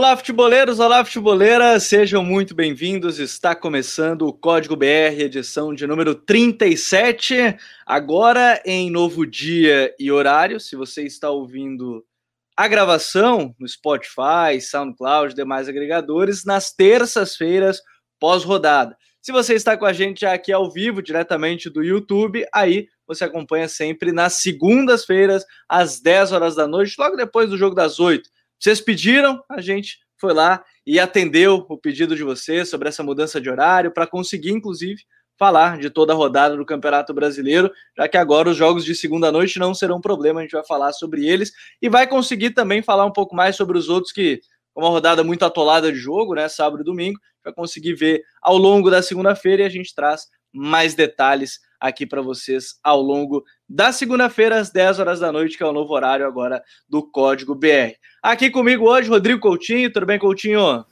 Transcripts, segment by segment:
Olá, futeboleiros, olá, futeboleiras, sejam muito bem-vindos. Está começando o Código BR, edição de número 37. Agora em novo dia e horário. Se você está ouvindo a gravação no Spotify, SoundCloud, demais agregadores, nas terças-feiras pós-rodada. Se você está com a gente aqui ao vivo, diretamente do YouTube, aí você acompanha sempre nas segundas-feiras, às 10 horas da noite, logo depois do jogo das 8 vocês pediram, a gente foi lá e atendeu o pedido de vocês sobre essa mudança de horário para conseguir, inclusive, falar de toda a rodada do Campeonato Brasileiro, já que agora os jogos de segunda noite não serão um problema, a gente vai falar sobre eles e vai conseguir também falar um pouco mais sobre os outros que, uma rodada muito atolada de jogo, né, sábado e domingo, vai conseguir ver ao longo da segunda-feira e a gente traz mais detalhes aqui para vocês ao longo da segunda-feira, às 10 horas da noite, que é o novo horário agora do Código BR. Aqui comigo hoje, Rodrigo Coutinho. Tudo bem, Coutinho?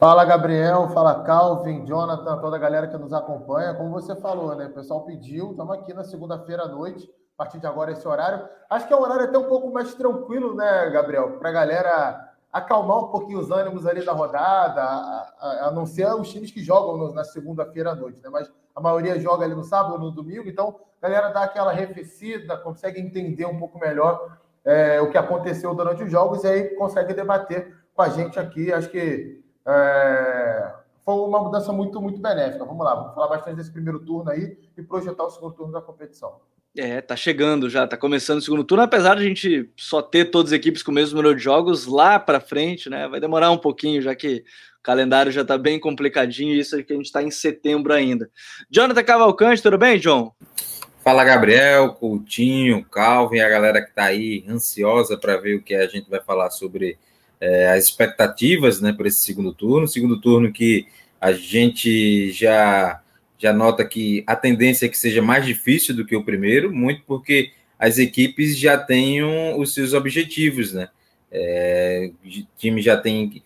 Fala, Gabriel. Fala, Calvin, Jonathan, toda a galera que nos acompanha. Como você falou, né? O pessoal pediu. Estamos aqui na segunda-feira à noite, a partir de agora, esse horário. Acho que é um horário até um pouco mais tranquilo, né, Gabriel? Para a galera acalmar um pouquinho os ânimos ali da rodada, a, a, a não ser os times que jogam no, na segunda-feira à noite, né? Mas a maioria joga ali no sábado ou no domingo, então a galera dá aquela arrefecida, consegue entender um pouco melhor é, o que aconteceu durante os jogos e aí consegue debater com a gente aqui. Acho que é, foi uma mudança muito, muito benéfica. Vamos lá, vamos falar bastante desse primeiro turno aí e projetar o segundo turno da competição. É, tá chegando já, tá começando o segundo turno, apesar de a gente só ter todas as equipes com o mesmo número de jogos lá para frente, né? Vai demorar um pouquinho, já que calendário já tá bem complicadinho, isso é que a gente tá em setembro ainda. Jonathan Cavalcante, tudo bem, John? Fala, Gabriel, Coutinho, Calvin, a galera que tá aí ansiosa para ver o que a gente vai falar sobre é, as expectativas, né, para esse segundo turno. Segundo turno que a gente já já nota que a tendência é que seja mais difícil do que o primeiro, muito porque as equipes já têm os seus objetivos, né? É, o time já tem.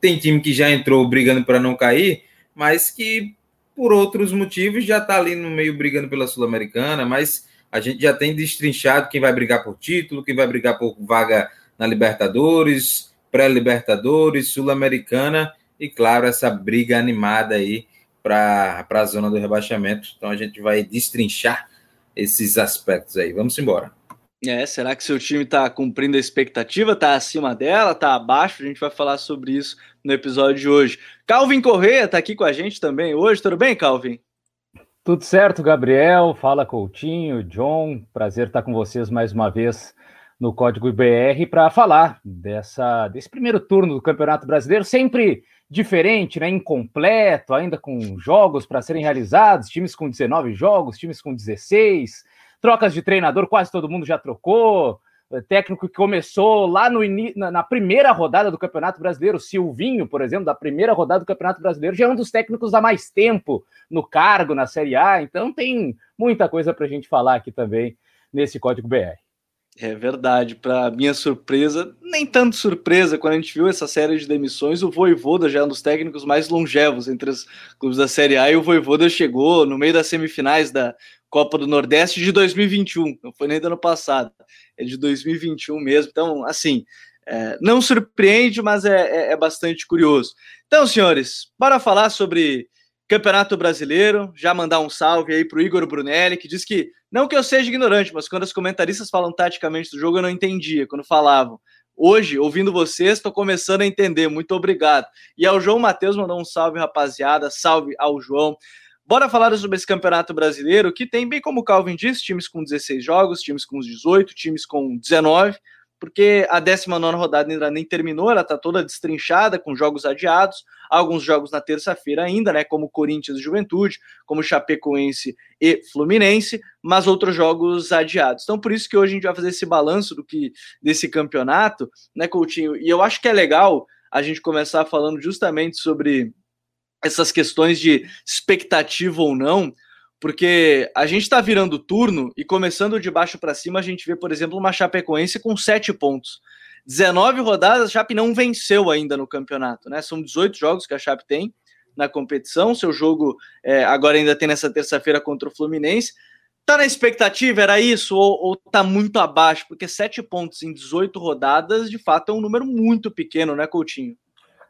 Tem time que já entrou brigando para não cair, mas que por outros motivos já está ali no meio brigando pela Sul-Americana, mas a gente já tem destrinchado quem vai brigar por título, quem vai brigar por vaga na Libertadores, pré-Libertadores, Sul-Americana e, claro, essa briga animada aí para a zona do rebaixamento. Então a gente vai destrinchar esses aspectos aí. Vamos embora. É, será que seu time está cumprindo a expectativa? Está acima dela? Está abaixo? A gente vai falar sobre isso no episódio de hoje. Calvin Correia está aqui com a gente também hoje. Tudo bem, Calvin? Tudo certo, Gabriel. Fala, Coutinho, John. Prazer estar com vocês mais uma vez no Código BR para falar dessa, desse primeiro turno do Campeonato Brasileiro. Sempre diferente, né? incompleto, ainda com jogos para serem realizados, times com 19 jogos, times com 16, trocas de treinador, quase todo mundo já trocou, é, técnico que começou lá no na primeira rodada do Campeonato Brasileiro, Silvinho, por exemplo, da primeira rodada do Campeonato Brasileiro, já é um dos técnicos há mais tempo no cargo na Série A, então tem muita coisa para a gente falar aqui também nesse Código BR. É verdade, para minha surpresa, nem tanto surpresa, quando a gente viu essa série de demissões, o Voivoda já é um dos técnicos mais longevos entre os clubes da Série A, e o Voivoda chegou no meio das semifinais da Copa do Nordeste de 2021, não foi nem do ano passado, é de 2021 mesmo, então, assim, é, não surpreende, mas é, é, é bastante curioso. Então, senhores, bora falar sobre Campeonato Brasileiro, já mandar um salve aí para o Igor Brunelli, que diz que, não que eu seja ignorante, mas quando os comentaristas falam taticamente do jogo, eu não entendia quando falavam. Hoje, ouvindo vocês, estou começando a entender. Muito obrigado. E ao João Matheus mandou um salve, rapaziada. Salve ao João. Bora falar sobre esse campeonato brasileiro, que tem, bem como o Calvin disse, times com 16 jogos, times com 18, times com 19 porque a 19 rodada ainda nem terminou, ela está toda destrinchada, com jogos adiados, alguns jogos na terça-feira ainda, né, como Corinthians e Juventude, como Chapecoense e Fluminense, mas outros jogos adiados. Então, por isso que hoje a gente vai fazer esse balanço do que desse campeonato, né, Coutinho? E eu acho que é legal a gente começar falando justamente sobre essas questões de expectativa ou não, porque a gente está virando turno e começando de baixo para cima, a gente vê, por exemplo, uma Chapecoense com sete pontos. 19 rodadas, a Chape não venceu ainda no campeonato, né? São 18 jogos que a Chape tem na competição. Seu jogo é, agora ainda tem nessa terça-feira contra o Fluminense. Tá na expectativa? Era isso? Ou, ou tá muito abaixo? Porque sete pontos em 18 rodadas, de fato, é um número muito pequeno, né, Coutinho?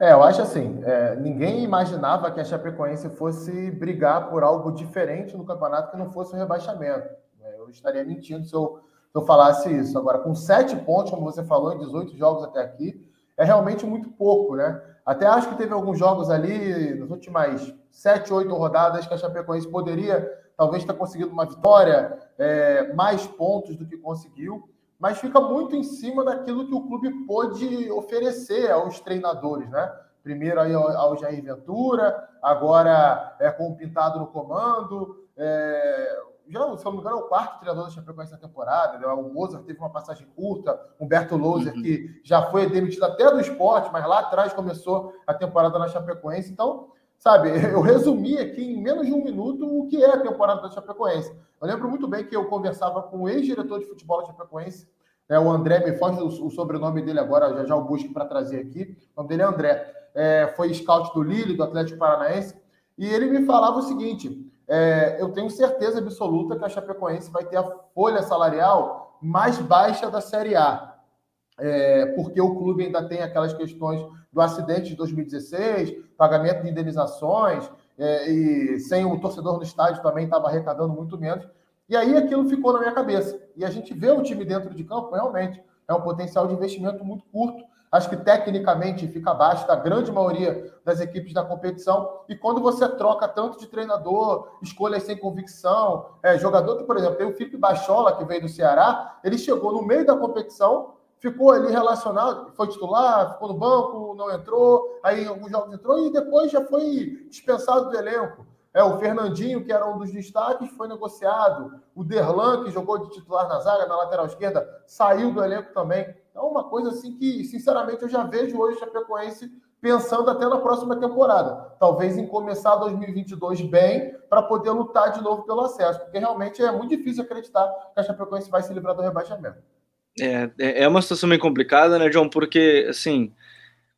É, eu acho assim, é, ninguém imaginava que a Chapecoense fosse brigar por algo diferente no campeonato que não fosse o rebaixamento. É, eu estaria mentindo se eu, se eu falasse isso. Agora, com sete pontos, como você falou, em 18 jogos até aqui, é realmente muito pouco, né? Até acho que teve alguns jogos ali, nas últimas sete, oito rodadas, que a Chapecoense poderia talvez ter conseguido uma vitória, é, mais pontos do que conseguiu, mas fica muito em cima daquilo que o clube pôde oferecer aos treinadores, né? Primeiro aí ao, ao Jair Ventura, agora é com o Pintado no comando, é, já, se não me engano, é o quarto treinador da Chapecoense na temporada. Né? O Mozart teve uma passagem curta, Humberto Louser, uhum. que já foi demitido até do esporte, mas lá atrás começou a temporada na Chapecoense. Então, sabe, eu resumi aqui em menos de um minuto o que é a temporada da Chapecoense. Eu lembro muito bem que eu conversava com o ex-diretor de futebol da Chapecoense, né, o André, me foge o, o, sobrenome dele agora, já já o busco para trazer aqui. O nome dele é André. É, foi scout do Lille, do Atlético Paranaense, e ele me falava o seguinte: é, eu tenho certeza absoluta que a Chapecoense vai ter a folha salarial mais baixa da Série A. É, porque o clube ainda tem aquelas questões do acidente de 2016, pagamento de indenizações, é, e sem o torcedor no estádio também estava arrecadando muito menos. E aí aquilo ficou na minha cabeça. E a gente vê o time dentro de campo, realmente, é um potencial de investimento muito curto Acho que tecnicamente fica abaixo da grande maioria das equipes da competição. E quando você troca tanto de treinador, escolhas sem convicção, é, jogador que, por exemplo, tem o Felipe Bachola, que veio do Ceará, ele chegou no meio da competição, ficou ali relacionado, foi titular, ficou no banco, não entrou, aí em alguns jogos entrou e depois já foi dispensado do elenco. É, o Fernandinho, que era um dos destaques, foi negociado. O Derlan, que jogou de titular na zaga, na lateral esquerda, saiu do elenco também. Então, uma coisa assim que, sinceramente, eu já vejo hoje o Chapecoense pensando até na próxima temporada. Talvez em começar 2022 bem, para poder lutar de novo pelo acesso, porque realmente é muito difícil acreditar que a Chapecoense vai se livrar do rebaixamento. É, é, é uma situação meio complicada, né, John? Porque, assim,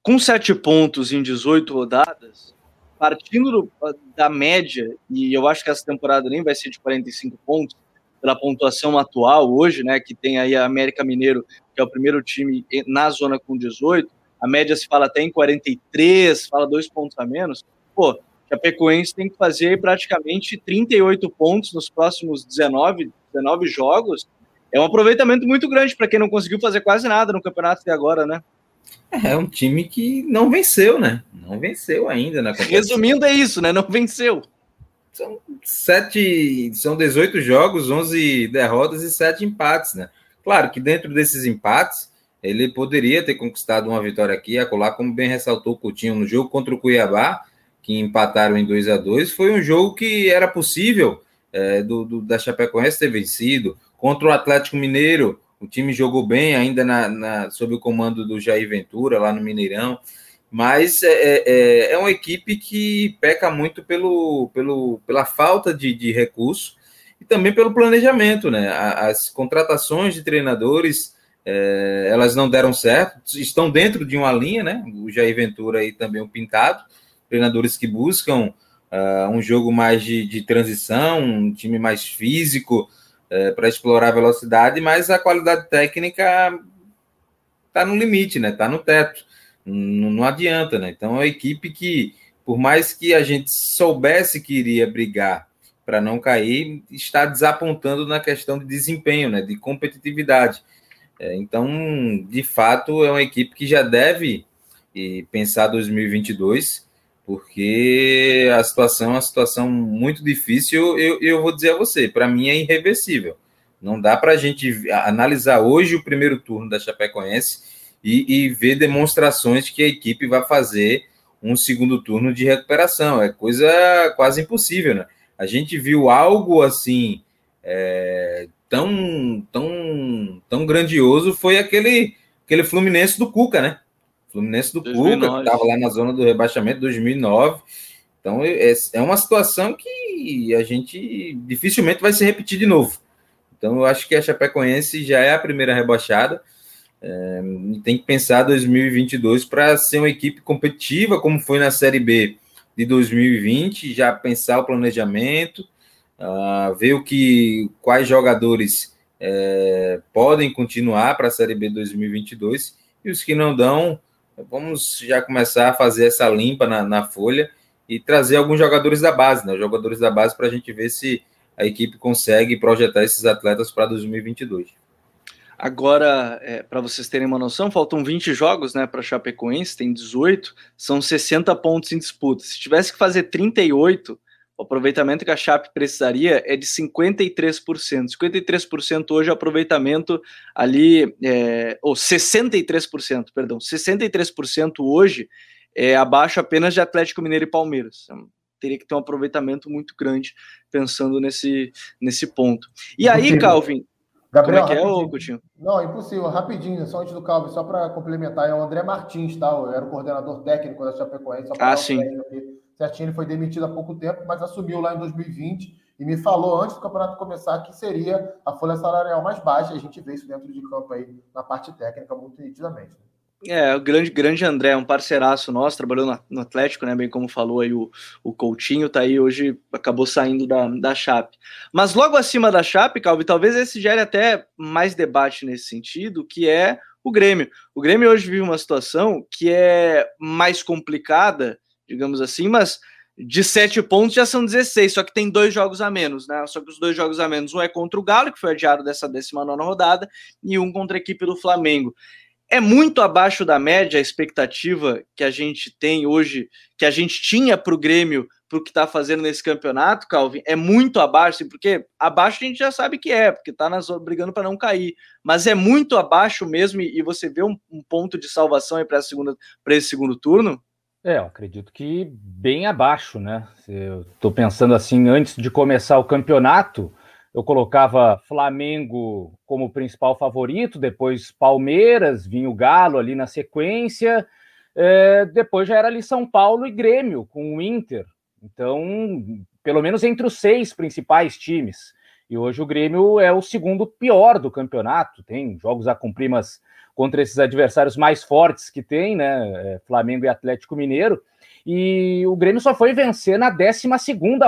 com sete pontos em 18 rodadas, partindo do, da média, e eu acho que essa temporada nem vai ser de 45 pontos, pela pontuação atual hoje, né, que tem aí a América Mineiro, que é o primeiro time na zona com 18, a média se fala até em 43, fala dois pontos a menos. Pô, a Pecoense tem que fazer praticamente 38 pontos nos próximos 19, 19 jogos. É um aproveitamento muito grande para quem não conseguiu fazer quase nada no campeonato até agora, né? É um time que não venceu, né? Não venceu ainda na Resumindo, é isso, né? Não venceu. São sete, são 18 jogos, 11 derrotas e sete empates, né? Claro que dentro desses empates, ele poderia ter conquistado uma vitória aqui, acolá, como bem ressaltou o Coutinho no jogo contra o Cuiabá, que empataram em 2 a 2 Foi um jogo que era possível é, do, do, da Chapecoense ter vencido. Contra o Atlético Mineiro, o time jogou bem, ainda na, na, sob o comando do Jair Ventura, lá no Mineirão mas é, é, é, é uma equipe que peca muito pelo, pelo, pela falta de, de recurso e também pelo planejamento, né? As contratações de treinadores é, elas não deram certo, estão dentro de uma linha, né? O Jair Ventura e também o Pintado, treinadores que buscam uh, um jogo mais de, de, transição, um time mais físico uh, para explorar a velocidade, mas a qualidade técnica está no limite, né? Está no teto. Não, não adianta, né? Então é uma equipe que, por mais que a gente soubesse que iria brigar para não cair, está desapontando na questão de desempenho, né? De competitividade. É, então, de fato, é uma equipe que já deve pensar 2022, porque a situação é uma situação muito difícil. Eu, eu vou dizer a você, para mim é irreversível. Não dá para a gente analisar hoje o primeiro turno da Chapecoense e, e ver demonstrações que a equipe vai fazer um segundo turno de recuperação. É coisa quase impossível, né? A gente viu algo assim é, tão, tão, tão grandioso foi aquele, aquele Fluminense do Cuca, né? Fluminense do 2009. Cuca, que estava lá na zona do rebaixamento 2009. Então é, é uma situação que a gente dificilmente vai se repetir de novo. Então eu acho que a Chapecoense já é a primeira rebaixada. É, tem que pensar 2022 para ser uma equipe competitiva, como foi na Série B de 2020, já pensar o planejamento, uh, ver o que, quais jogadores é, podem continuar para a Série B 2022 e os que não dão, vamos já começar a fazer essa limpa na, na folha e trazer alguns jogadores da base, né? Jogadores da base para a gente ver se a equipe consegue projetar esses atletas para 2022. Agora, é, para vocês terem uma noção, faltam 20 jogos né, para Chapecoense, tem 18, são 60 pontos em disputa. Se tivesse que fazer 38, o aproveitamento que a Chape precisaria é de 53%. 53% hoje é aproveitamento ali, é, ou 63%, perdão, 63% hoje é abaixo apenas de Atlético Mineiro e Palmeiras. Então, teria que ter um aproveitamento muito grande pensando nesse, nesse ponto. E aí, Calvin, Gabriel, como é que é, ô, Coutinho? Não, impossível. Rapidinho, só antes do Calvin, só para complementar, é o André Martins, tá? Eu era o coordenador técnico da Chapecoense. ah, sim. Certinho, ele foi demitido há pouco tempo, mas assumiu lá em 2020 e me falou antes do campeonato começar que seria a folha salarial mais baixa. A gente vê isso dentro de campo aí na parte técnica muito nitidamente. Né? É, o grande, grande André, um parceiraço nosso, trabalhou no, no, Atlético, né? Bem como falou aí o, o Coutinho, tá aí hoje, acabou saindo da, da Chape. Mas logo acima da Chape, Calvi, talvez esse gere até mais debate nesse sentido, que é o Grêmio. O Grêmio hoje vive uma situação que é mais complicada, digamos assim, mas de sete pontos já são 16, só que tem dois jogos a menos, né? Só que os dois jogos a menos, um é contra o Galo, que foi adiado dessa 19 rodada, e um contra a equipe do Flamengo. É muito abaixo da média a expectativa que a gente tem hoje, que a gente tinha para o Grêmio, para o que está fazendo nesse campeonato, Calvin. É muito abaixo, porque abaixo a gente já sabe que é, porque está brigando para não cair. Mas é muito abaixo mesmo, e você vê um, um ponto de salvação para esse segundo turno? É, eu acredito que bem abaixo, né? Eu estou pensando assim, antes de começar o campeonato, eu colocava Flamengo como principal favorito, depois Palmeiras, vinha o Galo ali na sequência, é, depois já era ali São Paulo e Grêmio com o Inter. Então, pelo menos entre os seis principais times. E hoje o Grêmio é o segundo pior do campeonato. Tem jogos a cumprir, mas contra esses adversários mais fortes que tem, né? É, Flamengo e Atlético Mineiro. E o Grêmio só foi vencer na 12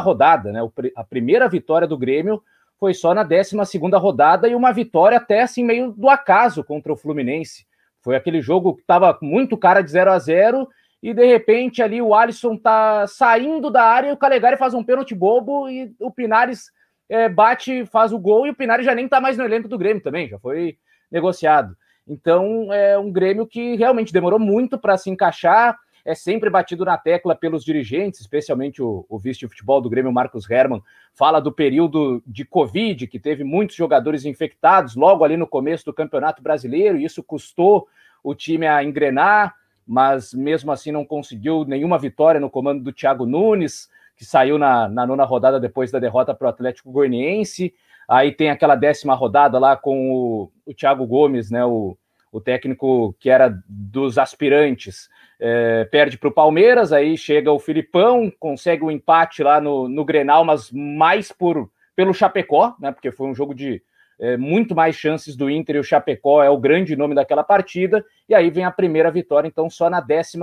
rodada, né? A primeira vitória do Grêmio foi só na 12 rodada e uma vitória até assim meio do acaso contra o Fluminense. Foi aquele jogo que estava muito cara de 0 a 0 e de repente ali o Alisson tá saindo da área e o Calegari faz um pênalti bobo e o Pinares é, bate, faz o gol e o Pinares já nem tá mais no elenco do Grêmio também, já foi negociado. Então é um Grêmio que realmente demorou muito para se encaixar é sempre batido na tecla pelos dirigentes, especialmente o, o vice de futebol do Grêmio, Marcos Herman, fala do período de Covid, que teve muitos jogadores infectados logo ali no começo do Campeonato Brasileiro, e isso custou o time a engrenar, mas mesmo assim não conseguiu nenhuma vitória no comando do Thiago Nunes, que saiu na, na nona rodada depois da derrota para o Atlético Goianiense. Aí tem aquela décima rodada lá com o, o Thiago Gomes, né, o, o técnico que era dos aspirantes, é, perde para o Palmeiras, aí chega o Filipão, consegue o um empate lá no, no Grenal, mas mais por pelo Chapecó, né? Porque foi um jogo de é, muito mais chances do Inter e o Chapecó é o grande nome daquela partida, e aí vem a primeira vitória, então, só na 12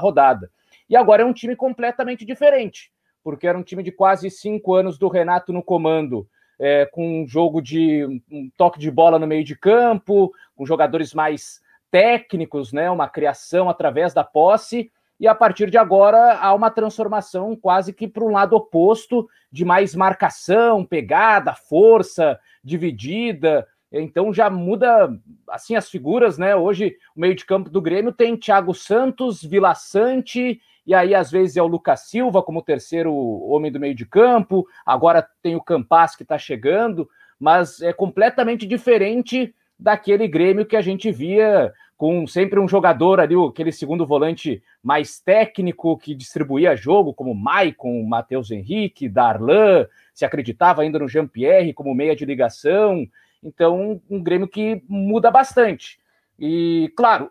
rodada. E agora é um time completamente diferente, porque era um time de quase cinco anos do Renato no comando, é, com um jogo de um toque de bola no meio de campo, com jogadores mais técnicos, né, uma criação através da posse, e a partir de agora há uma transformação quase que para um lado oposto, de mais marcação, pegada, força, dividida. Então já muda assim as figuras, né? Hoje o meio de campo do Grêmio tem Thiago Santos, Vila Sante, e aí às vezes é o Lucas Silva como terceiro homem do meio de campo, agora tem o Campas que está chegando, mas é completamente diferente daquele Grêmio que a gente via com sempre um jogador ali, aquele segundo volante mais técnico que distribuía jogo, como Maicon, Matheus Henrique, Darlan, se acreditava ainda no Jean-Pierre como meia de ligação. Então, um Grêmio que muda bastante. E, claro,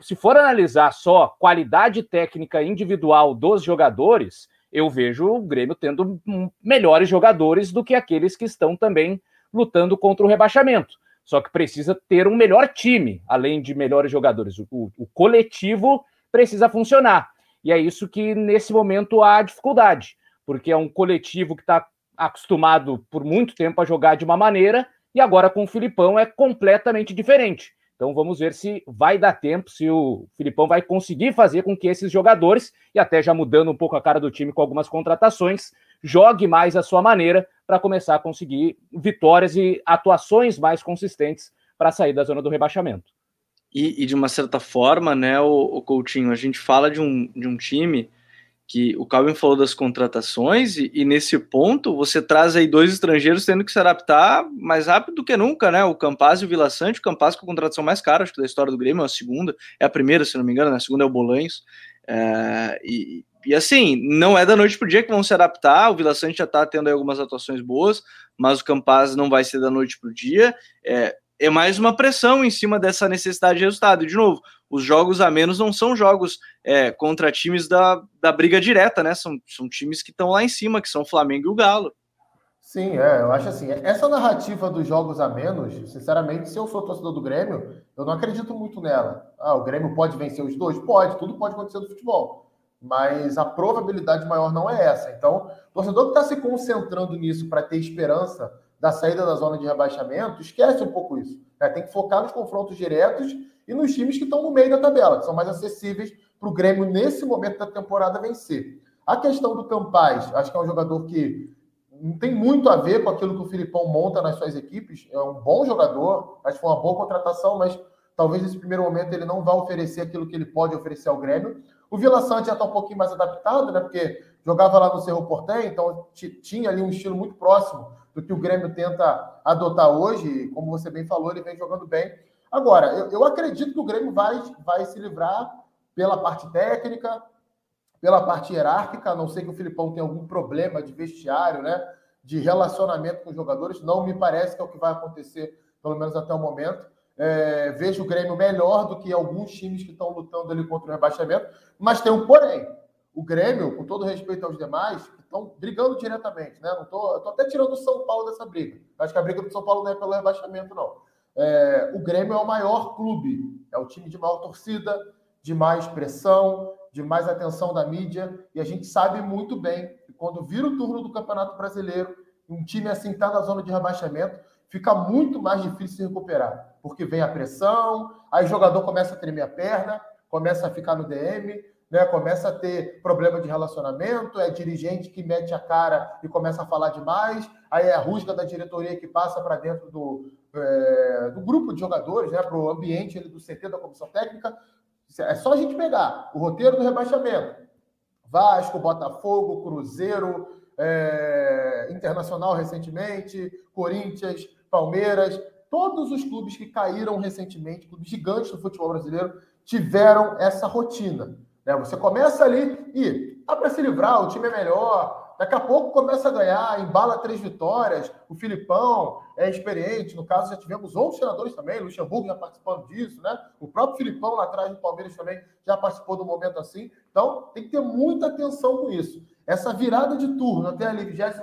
se for analisar só qualidade técnica individual dos jogadores, eu vejo o Grêmio tendo melhores jogadores do que aqueles que estão também lutando contra o rebaixamento. Só que precisa ter um melhor time, além de melhores jogadores. O, o coletivo precisa funcionar. E é isso que, nesse momento, há dificuldade, porque é um coletivo que está acostumado por muito tempo a jogar de uma maneira, e agora com o Filipão é completamente diferente. Então vamos ver se vai dar tempo, se o Filipão vai conseguir fazer com que esses jogadores, e até já mudando um pouco a cara do time com algumas contratações, jogue mais a sua maneira para começar a conseguir vitórias e atuações mais consistentes para sair da zona do rebaixamento. E, e, de uma certa forma, né, o, o Coutinho, a gente fala de um, de um time que o Calvin falou das contratações, e, e, nesse ponto você traz aí dois estrangeiros tendo que se adaptar mais rápido do que nunca, né? O Campaz e o Vila Sante, o Campaz com a contratação mais cara, acho que da história do Grêmio, é a segunda, é a primeira, se não me engano, né? a segunda é o Bolanhos. É, e, e assim, não é da noite pro dia que vão se adaptar, o Vila Sante já tá tendo algumas atuações boas, mas o Campaz não vai ser da noite pro dia. É, é mais uma pressão em cima dessa necessidade de resultado. E, de novo, os jogos a menos não são jogos é, contra times da, da briga direta, né? São, são times que estão lá em cima, que são o Flamengo e o Galo. Sim, é, eu acho assim, essa narrativa dos jogos a menos, sinceramente, se eu sou torcedor do Grêmio, eu não acredito muito nela. Ah, o Grêmio pode vencer os dois? Pode, tudo pode acontecer no futebol. Mas a probabilidade maior não é essa. Então, o torcedor que está se concentrando nisso para ter esperança da saída da zona de rebaixamento, esquece um pouco isso. Né? Tem que focar nos confrontos diretos e nos times que estão no meio da tabela, que são mais acessíveis para o Grêmio, nesse momento da temporada, vencer. A questão do Campaz, acho que é um jogador que não tem muito a ver com aquilo que o Filipão monta nas suas equipes. É um bom jogador, acho que foi uma boa contratação, mas talvez nesse primeiro momento ele não vá oferecer aquilo que ele pode oferecer ao Grêmio. O Vila Sante já está um pouquinho mais adaptado, né? Porque jogava lá no Cerro Portem, então tinha ali um estilo muito próximo do que o Grêmio tenta adotar hoje. E, como você bem falou, ele vem jogando bem. Agora, eu, eu acredito que o Grêmio vai, vai se livrar pela parte técnica, pela parte hierárquica, a não ser que o Filipão tenha algum problema de vestiário, né? De relacionamento com os jogadores. Não me parece que é o que vai acontecer, pelo menos até o momento. É, vejo o Grêmio melhor do que alguns times que estão lutando ali contra o rebaixamento, mas tem um porém o Grêmio, com todo respeito aos demais, estão brigando diretamente, né? Não tô, tô até tirando o São Paulo dessa briga. Acho que a briga do São Paulo não é pelo rebaixamento, não. É, o Grêmio é o maior clube, é o time de maior torcida, de mais pressão, de mais atenção da mídia, e a gente sabe muito bem que quando vira o turno do Campeonato Brasileiro, um time assim está na zona de rebaixamento, fica muito mais difícil de recuperar, porque vem a pressão, aí o jogador começa a tremer a perna, começa a ficar no DM, né? Começa a ter problema de relacionamento, é dirigente que mete a cara e começa a falar demais, aí é a rusga da diretoria que passa para dentro do, é, do grupo de jogadores, né? Para o ambiente do CT da comissão técnica. É só a gente pegar o roteiro do rebaixamento. Vasco, Botafogo, Cruzeiro, é, Internacional recentemente, Corinthians, Palmeiras, todos os clubes que caíram recentemente, clubes gigantes do futebol brasileiro, tiveram essa rotina. Né? Você começa ali e dá para se livrar, o time é melhor. Daqui a pouco começa a ganhar, embala três vitórias. O Filipão é experiente. No caso, já tivemos outros treinadores também. O Luxemburgo já participando disso, né? O próprio Filipão lá atrás do Palmeiras também já participou do momento assim. Então, tem que ter muita atenção com isso. Essa virada de turno até a 23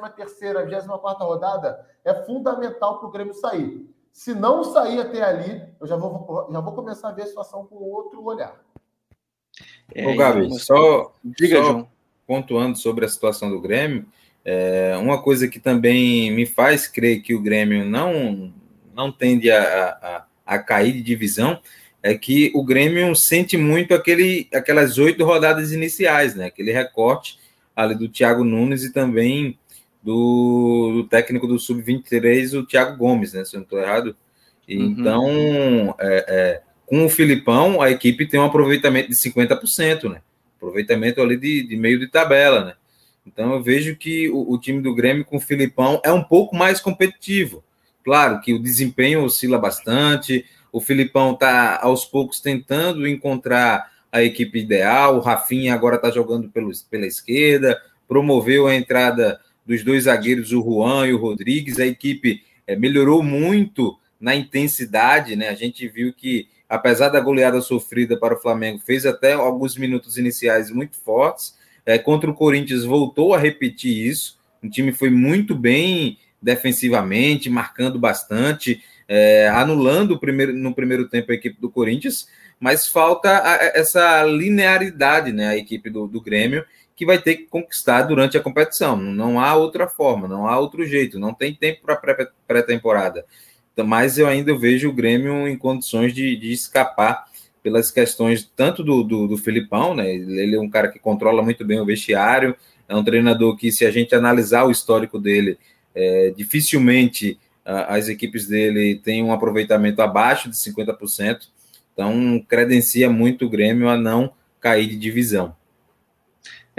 24 rodada é fundamental para o Grêmio sair. Se não sair até ali, eu já vou, já vou começar a ver a situação com outro olhar. É, Ô, Gabi, então, só, Diga, só João. pontuando sobre a situação do Grêmio, é, uma coisa que também me faz crer que o Grêmio não, não tende a, a, a cair de divisão é que o Grêmio sente muito aquele, aquelas oito rodadas iniciais, né? Aquele recorte ali do Thiago Nunes e também do, do técnico do Sub-23, o Thiago Gomes, né? Se eu não estou errado. uhum. Então, é, é, com o Filipão, a equipe tem um aproveitamento de 50%, né? Aproveitamento ali de, de meio de tabela, né? Então eu vejo que o, o, time do Grêmio com o Filipão é um pouco mais competitivo. Claro que o desempenho oscila bastante, o Filipão está aos poucos tentando encontrar a equipe ideal, o Rafinha agora está jogando pelo, pela esquerda, promoveu a entrada dos dois zagueiros, o Juan e o Rodrigues, a equipe é, melhorou muito na intensidade, né? A gente viu que apesar da goleada sofrida para o Flamengo, fez até alguns minutos iniciais muito fortes. É, contra o Corinthians voltou a repetir isso. O time foi muito bem defensivamente, marcando bastante, é, anulando o primeiro, no primeiro tempo a equipe do Corinthians, mas falta essa linearidade, né? A equipe do, do Grêmio, que vai ter que conquistar durante a competição. Não há outra forma, não há outro jeito, não tem tempo para pré-temporada. mas eu ainda vejo o Grêmio em condições de, de escapar pelas questões tanto do, do, do Filipão, né? Ele é um cara que controla muito bem o vestiário, é um treinador que, se a gente analisar o histórico dele, é, dificilmente as equipes dele têm um aproveitamento abaixo de 50%, então credencia muito o Grêmio a não cair de divisão.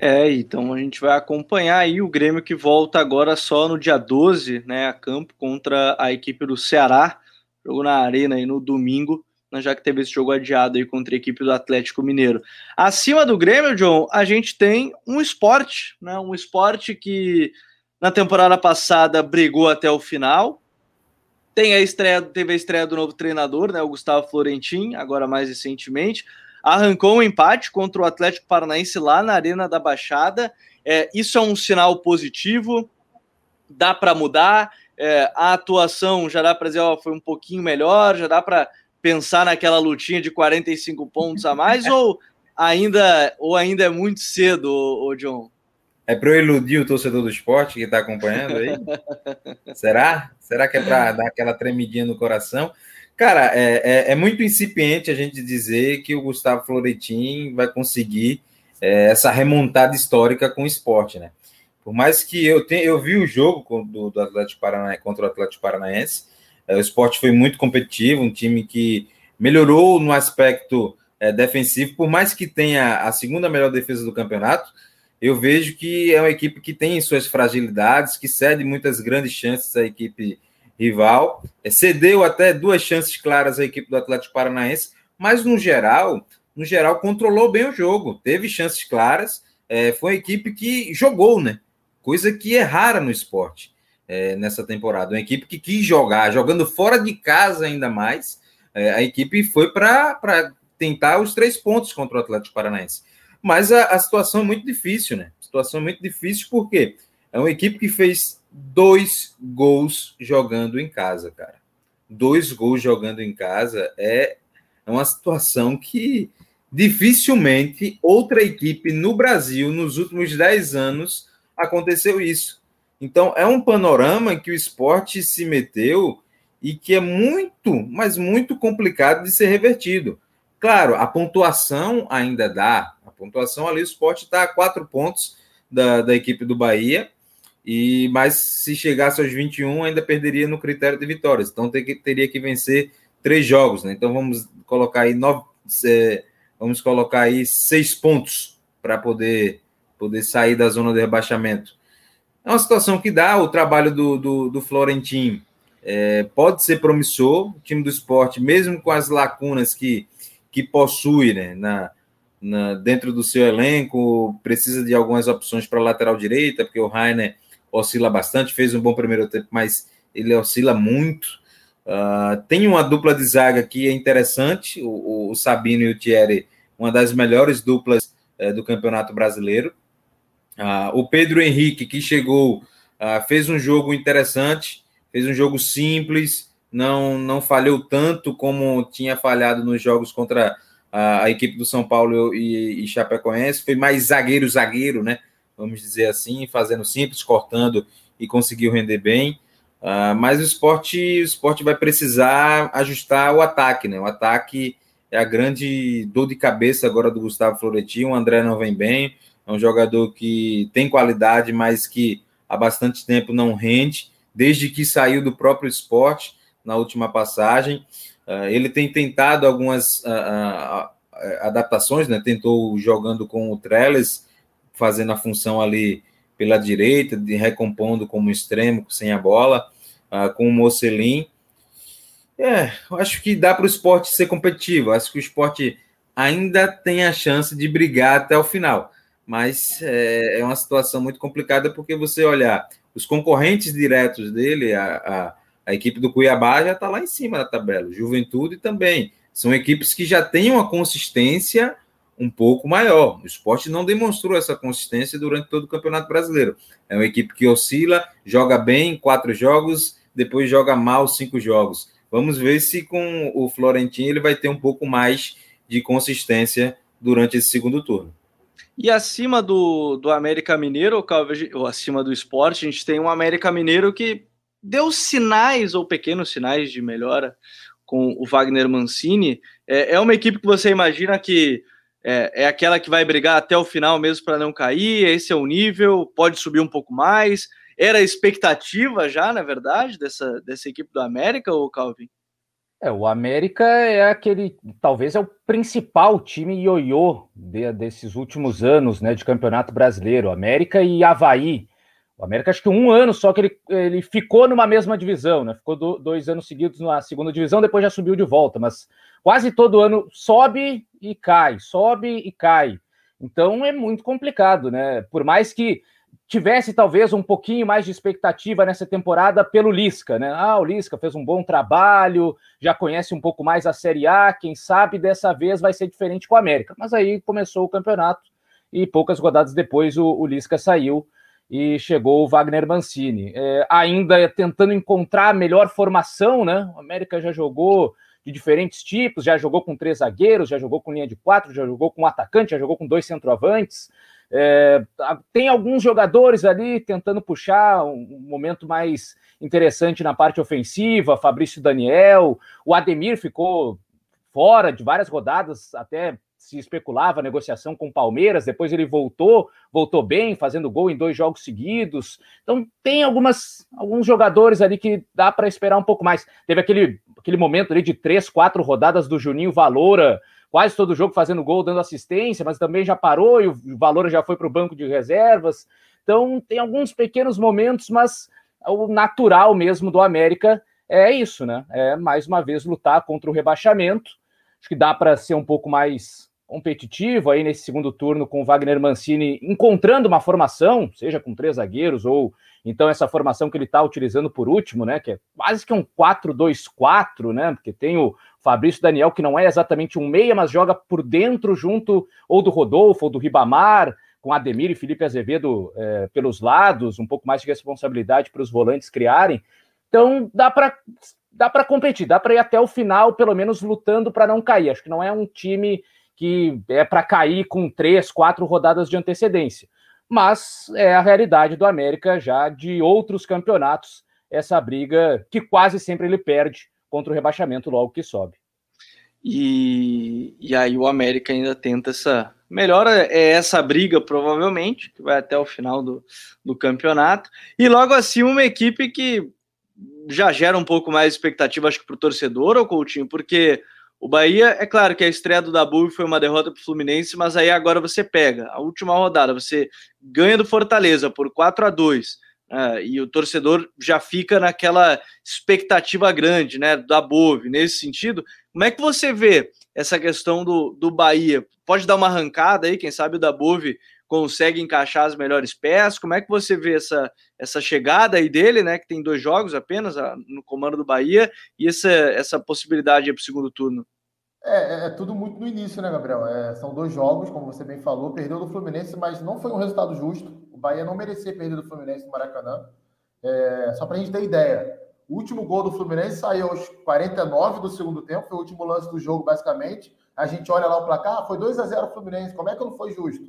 É, então a gente vai acompanhar aí o Grêmio que volta agora só no dia 12, né, a campo contra a equipe do Ceará, jogo na Arena aí no domingo, né, já que teve esse jogo adiado aí contra a equipe do Atlético Mineiro. Acima do Grêmio, John, a gente tem um esporte, né, um esporte que na temporada passada brigou até o final, tem a estreia, teve a estreia do novo treinador, né, o Gustavo Florentin, agora mais recentemente. Arrancou um empate contra o Atlético Paranaense lá na Arena da Baixada. É, isso é um sinal positivo, dá para mudar. É, a atuação já dá para dizer, ó, foi um pouquinho melhor, já dá para pensar naquela lutinha de 45 pontos a mais, ou ainda, ou ainda é muito cedo, ô, ô John? É para eu iludir o torcedor do esporte que está acompanhando aí? Será? Será que é para dar aquela tremidinha no coração? Cara, é, é, é, muito incipiente a gente dizer que o Gustavo Florentin vai conseguir é, essa remontada histórica com o esporte, né? Por mais que eu tenha, eu vi o jogo do, do Atlético Paranaense contra o Atlético Paranaense, é, o esporte foi muito competitivo, um time que melhorou no aspecto é, defensivo, por mais que tenha a segunda melhor defesa do campeonato, eu vejo que é uma equipe que tem suas fragilidades, que cede muitas grandes chances à equipe rival, é, cedeu até duas chances claras à equipe do Atlético Paranaense, mas no geral, no geral controlou bem o jogo, teve chances claras, é, foi uma equipe que jogou, né? Coisa que é rara no esporte é, nessa temporada. Uma equipe que quis jogar, jogando fora de casa ainda mais. É, a equipe foi para tentar os três pontos contra o Atlético Paranaense. Mas a, a situação é muito difícil, né? Situação muito difícil porque é uma equipe que fez dois gols jogando em casa, cara. Dois gols jogando em casa é, é uma situação que dificilmente outra equipe no Brasil, nos últimos dez anos, aconteceu isso. Então, é um panorama que o esporte se meteu e que é muito, mas muito complicado de ser revertido. Claro, a pontuação ainda dá, pontuação ali, o esporte está a quatro pontos da, da equipe do Bahia, e mas se chegasse aos 21, ainda perderia no critério de vitórias. Então ter teria que vencer três jogos, né? Então vamos colocar aí nove, é, vamos colocar aí seis pontos para poder, poder sair da zona de rebaixamento. É uma situação que dá o trabalho do, do, do Florentino. É, pode ser promissor, o time do esporte, mesmo com as lacunas que, que possui né, na, na, dentro do seu elenco, precisa de algumas opções para lateral direita, porque o Rainer oscila bastante, fez um bom primeiro tempo, mas ele oscila muito. Uh, tem uma dupla de zaga que é interessante, o, o Sabino e o Thierry, uma das melhores duplas uh, do Campeonato Brasileiro. Uh, o Pedro Henrique, que chegou, ah, fez um jogo interessante, fez um jogo simples, não, não falhou tanto como tinha falhado nos jogos contra a, a equipe do São Paulo e, e Chapecoense foi mais zagueiro-zagueiro, né? Vamos dizer assim, fazendo simples, cortando e conseguiu render bem. Uh, mas o esporte, o esporte vai precisar ajustar o ataque, né? O ataque é a grande dor de cabeça agora do Gustavo Florentin. O André não vem bem, é um jogador que tem qualidade, mas que há bastante tempo não rende, desde que saiu do próprio esporte na última passagem. Uh, ele tem tentado algumas uh, adaptações, né? Tentou jogando com o Trellis, fazendo a função ali pela direita, de recompondo como extremo, sem a bola, com o Mocelin. É, acho que dá para o esporte ser competitivo. Acho que o esporte ainda tem a chance de brigar até o final. Mas é, é uma situação muito complicada porque você olhar os concorrentes diretos dele, a, a a equipe do Cuiabá já está lá em cima da tabela. Juventude também. São equipes que já têm uma consistência um pouco maior. O esporte não demonstrou essa consistência durante todo o Campeonato Brasileiro. É uma equipe que oscila, joga bem quatro jogos, depois joga mal cinco jogos. Vamos ver se com o Florentino ele vai ter um pouco mais de consistência durante esse segundo turno. E acima do, do América Mineiro, ou acima do esporte, a gente tem um América Mineiro que deu sinais ou pequenos sinais de melhora com o Wagner Mancini. É, é uma equipe que você imagina que é, é aquela que vai brigar até o final mesmo para não cair. Esse é o nível, pode subir um pouco mais. Era a expectativa já, na verdade, dessa, dessa equipe do América, ou Calvin? É, o América é aquele, talvez é o principal time ioiô de, desses últimos anos, né, de Campeonato Brasileiro. América e Havaí. O América acho que um ano só que ele, ele ficou numa mesma divisão, né? Ficou do, dois anos seguidos na segunda divisão, depois já subiu de volta, mas quase todo ano sobe e cai, sobe e cai. Então é muito complicado, né? Por mais que tivesse talvez um pouquinho mais de expectativa nessa temporada pelo Lisca, né? Ah, o Lisca fez um bom trabalho, já conhece um pouco mais a Série A, quem sabe dessa vez vai ser diferente com o América. Mas aí começou o campeonato e poucas rodadas depois o, o Lisca saiu e chegou o Wagner Mancini. É, ainda tentando encontrar a melhor formação, né? O América já jogou de diferentes tipos, já jogou com três zagueiros, já jogou com linha de quatro, já jogou com atacante, já jogou com dois centroavantes. É, tem alguns jogadores ali tentando puxar um momento mais interessante na parte ofensiva, Fabrício Daniel, o Ademir ficou fora de várias rodadas, até se especulava a negociação com o Palmeiras, depois ele voltou, voltou bem, fazendo gol em dois jogos seguidos. Então tem algumas alguns jogadores ali que dá para esperar um pouco mais. Teve aquele, aquele momento ali de três, quatro rodadas do Juninho Valora quase todo jogo fazendo gol, dando assistência, mas também já parou e o Valor já foi para o banco de reservas. Então tem alguns pequenos momentos, mas o natural mesmo do América é isso, né? É mais uma vez lutar contra o rebaixamento. Acho que dá para ser um pouco mais competitivo aí nesse segundo turno com o Wagner Mancini encontrando uma formação, seja com três zagueiros ou então essa formação que ele está utilizando por último, né, que é quase que um 4-2-4, né, porque tem o Fabrício Daniel que não é exatamente um meia, mas joga por dentro junto ou do Rodolfo ou do Ribamar, com Ademir e Felipe Azevedo é, pelos lados, um pouco mais de responsabilidade para os volantes criarem. Então dá para dá para competir, dá para ir até o final, pelo menos lutando para não cair. Acho que não é um time que é para cair com três, quatro rodadas de antecedência. Mas é a realidade do América já de outros campeonatos, essa briga que quase sempre ele perde contra o rebaixamento logo que sobe. E, e aí o América ainda tenta essa. Melhor é essa briga, provavelmente, que vai até o final do, do campeonato. E logo assim, uma equipe que já gera um pouco mais de expectativa, acho que para o torcedor, ou Coutinho, porque o Bahia, é claro que a estreia do Dabu foi uma derrota para o Fluminense, mas aí agora você pega a última rodada, você ganha do Fortaleza por 4 a 2 né, e o torcedor já fica naquela expectativa grande né, da Bove. Nesse sentido, como é que você vê essa questão do, do Bahia? Pode dar uma arrancada aí, quem sabe o da consegue encaixar as melhores peças? Como é que você vê essa, essa chegada aí dele, né? Que tem dois jogos apenas no comando do Bahia, e essa, essa possibilidade para o segundo turno? É, é, é, tudo muito no início, né, Gabriel? É, são dois jogos, como você bem falou, perdeu do Fluminense, mas não foi um resultado justo. O Bahia não merecia perder do Fluminense no Maracanã. É, só para a gente ter ideia, o último gol do Fluminense saiu aos 49 do segundo tempo, foi o último lance do jogo, basicamente. A gente olha lá o placar, foi 2 a 0 Fluminense. Como é que não foi justo?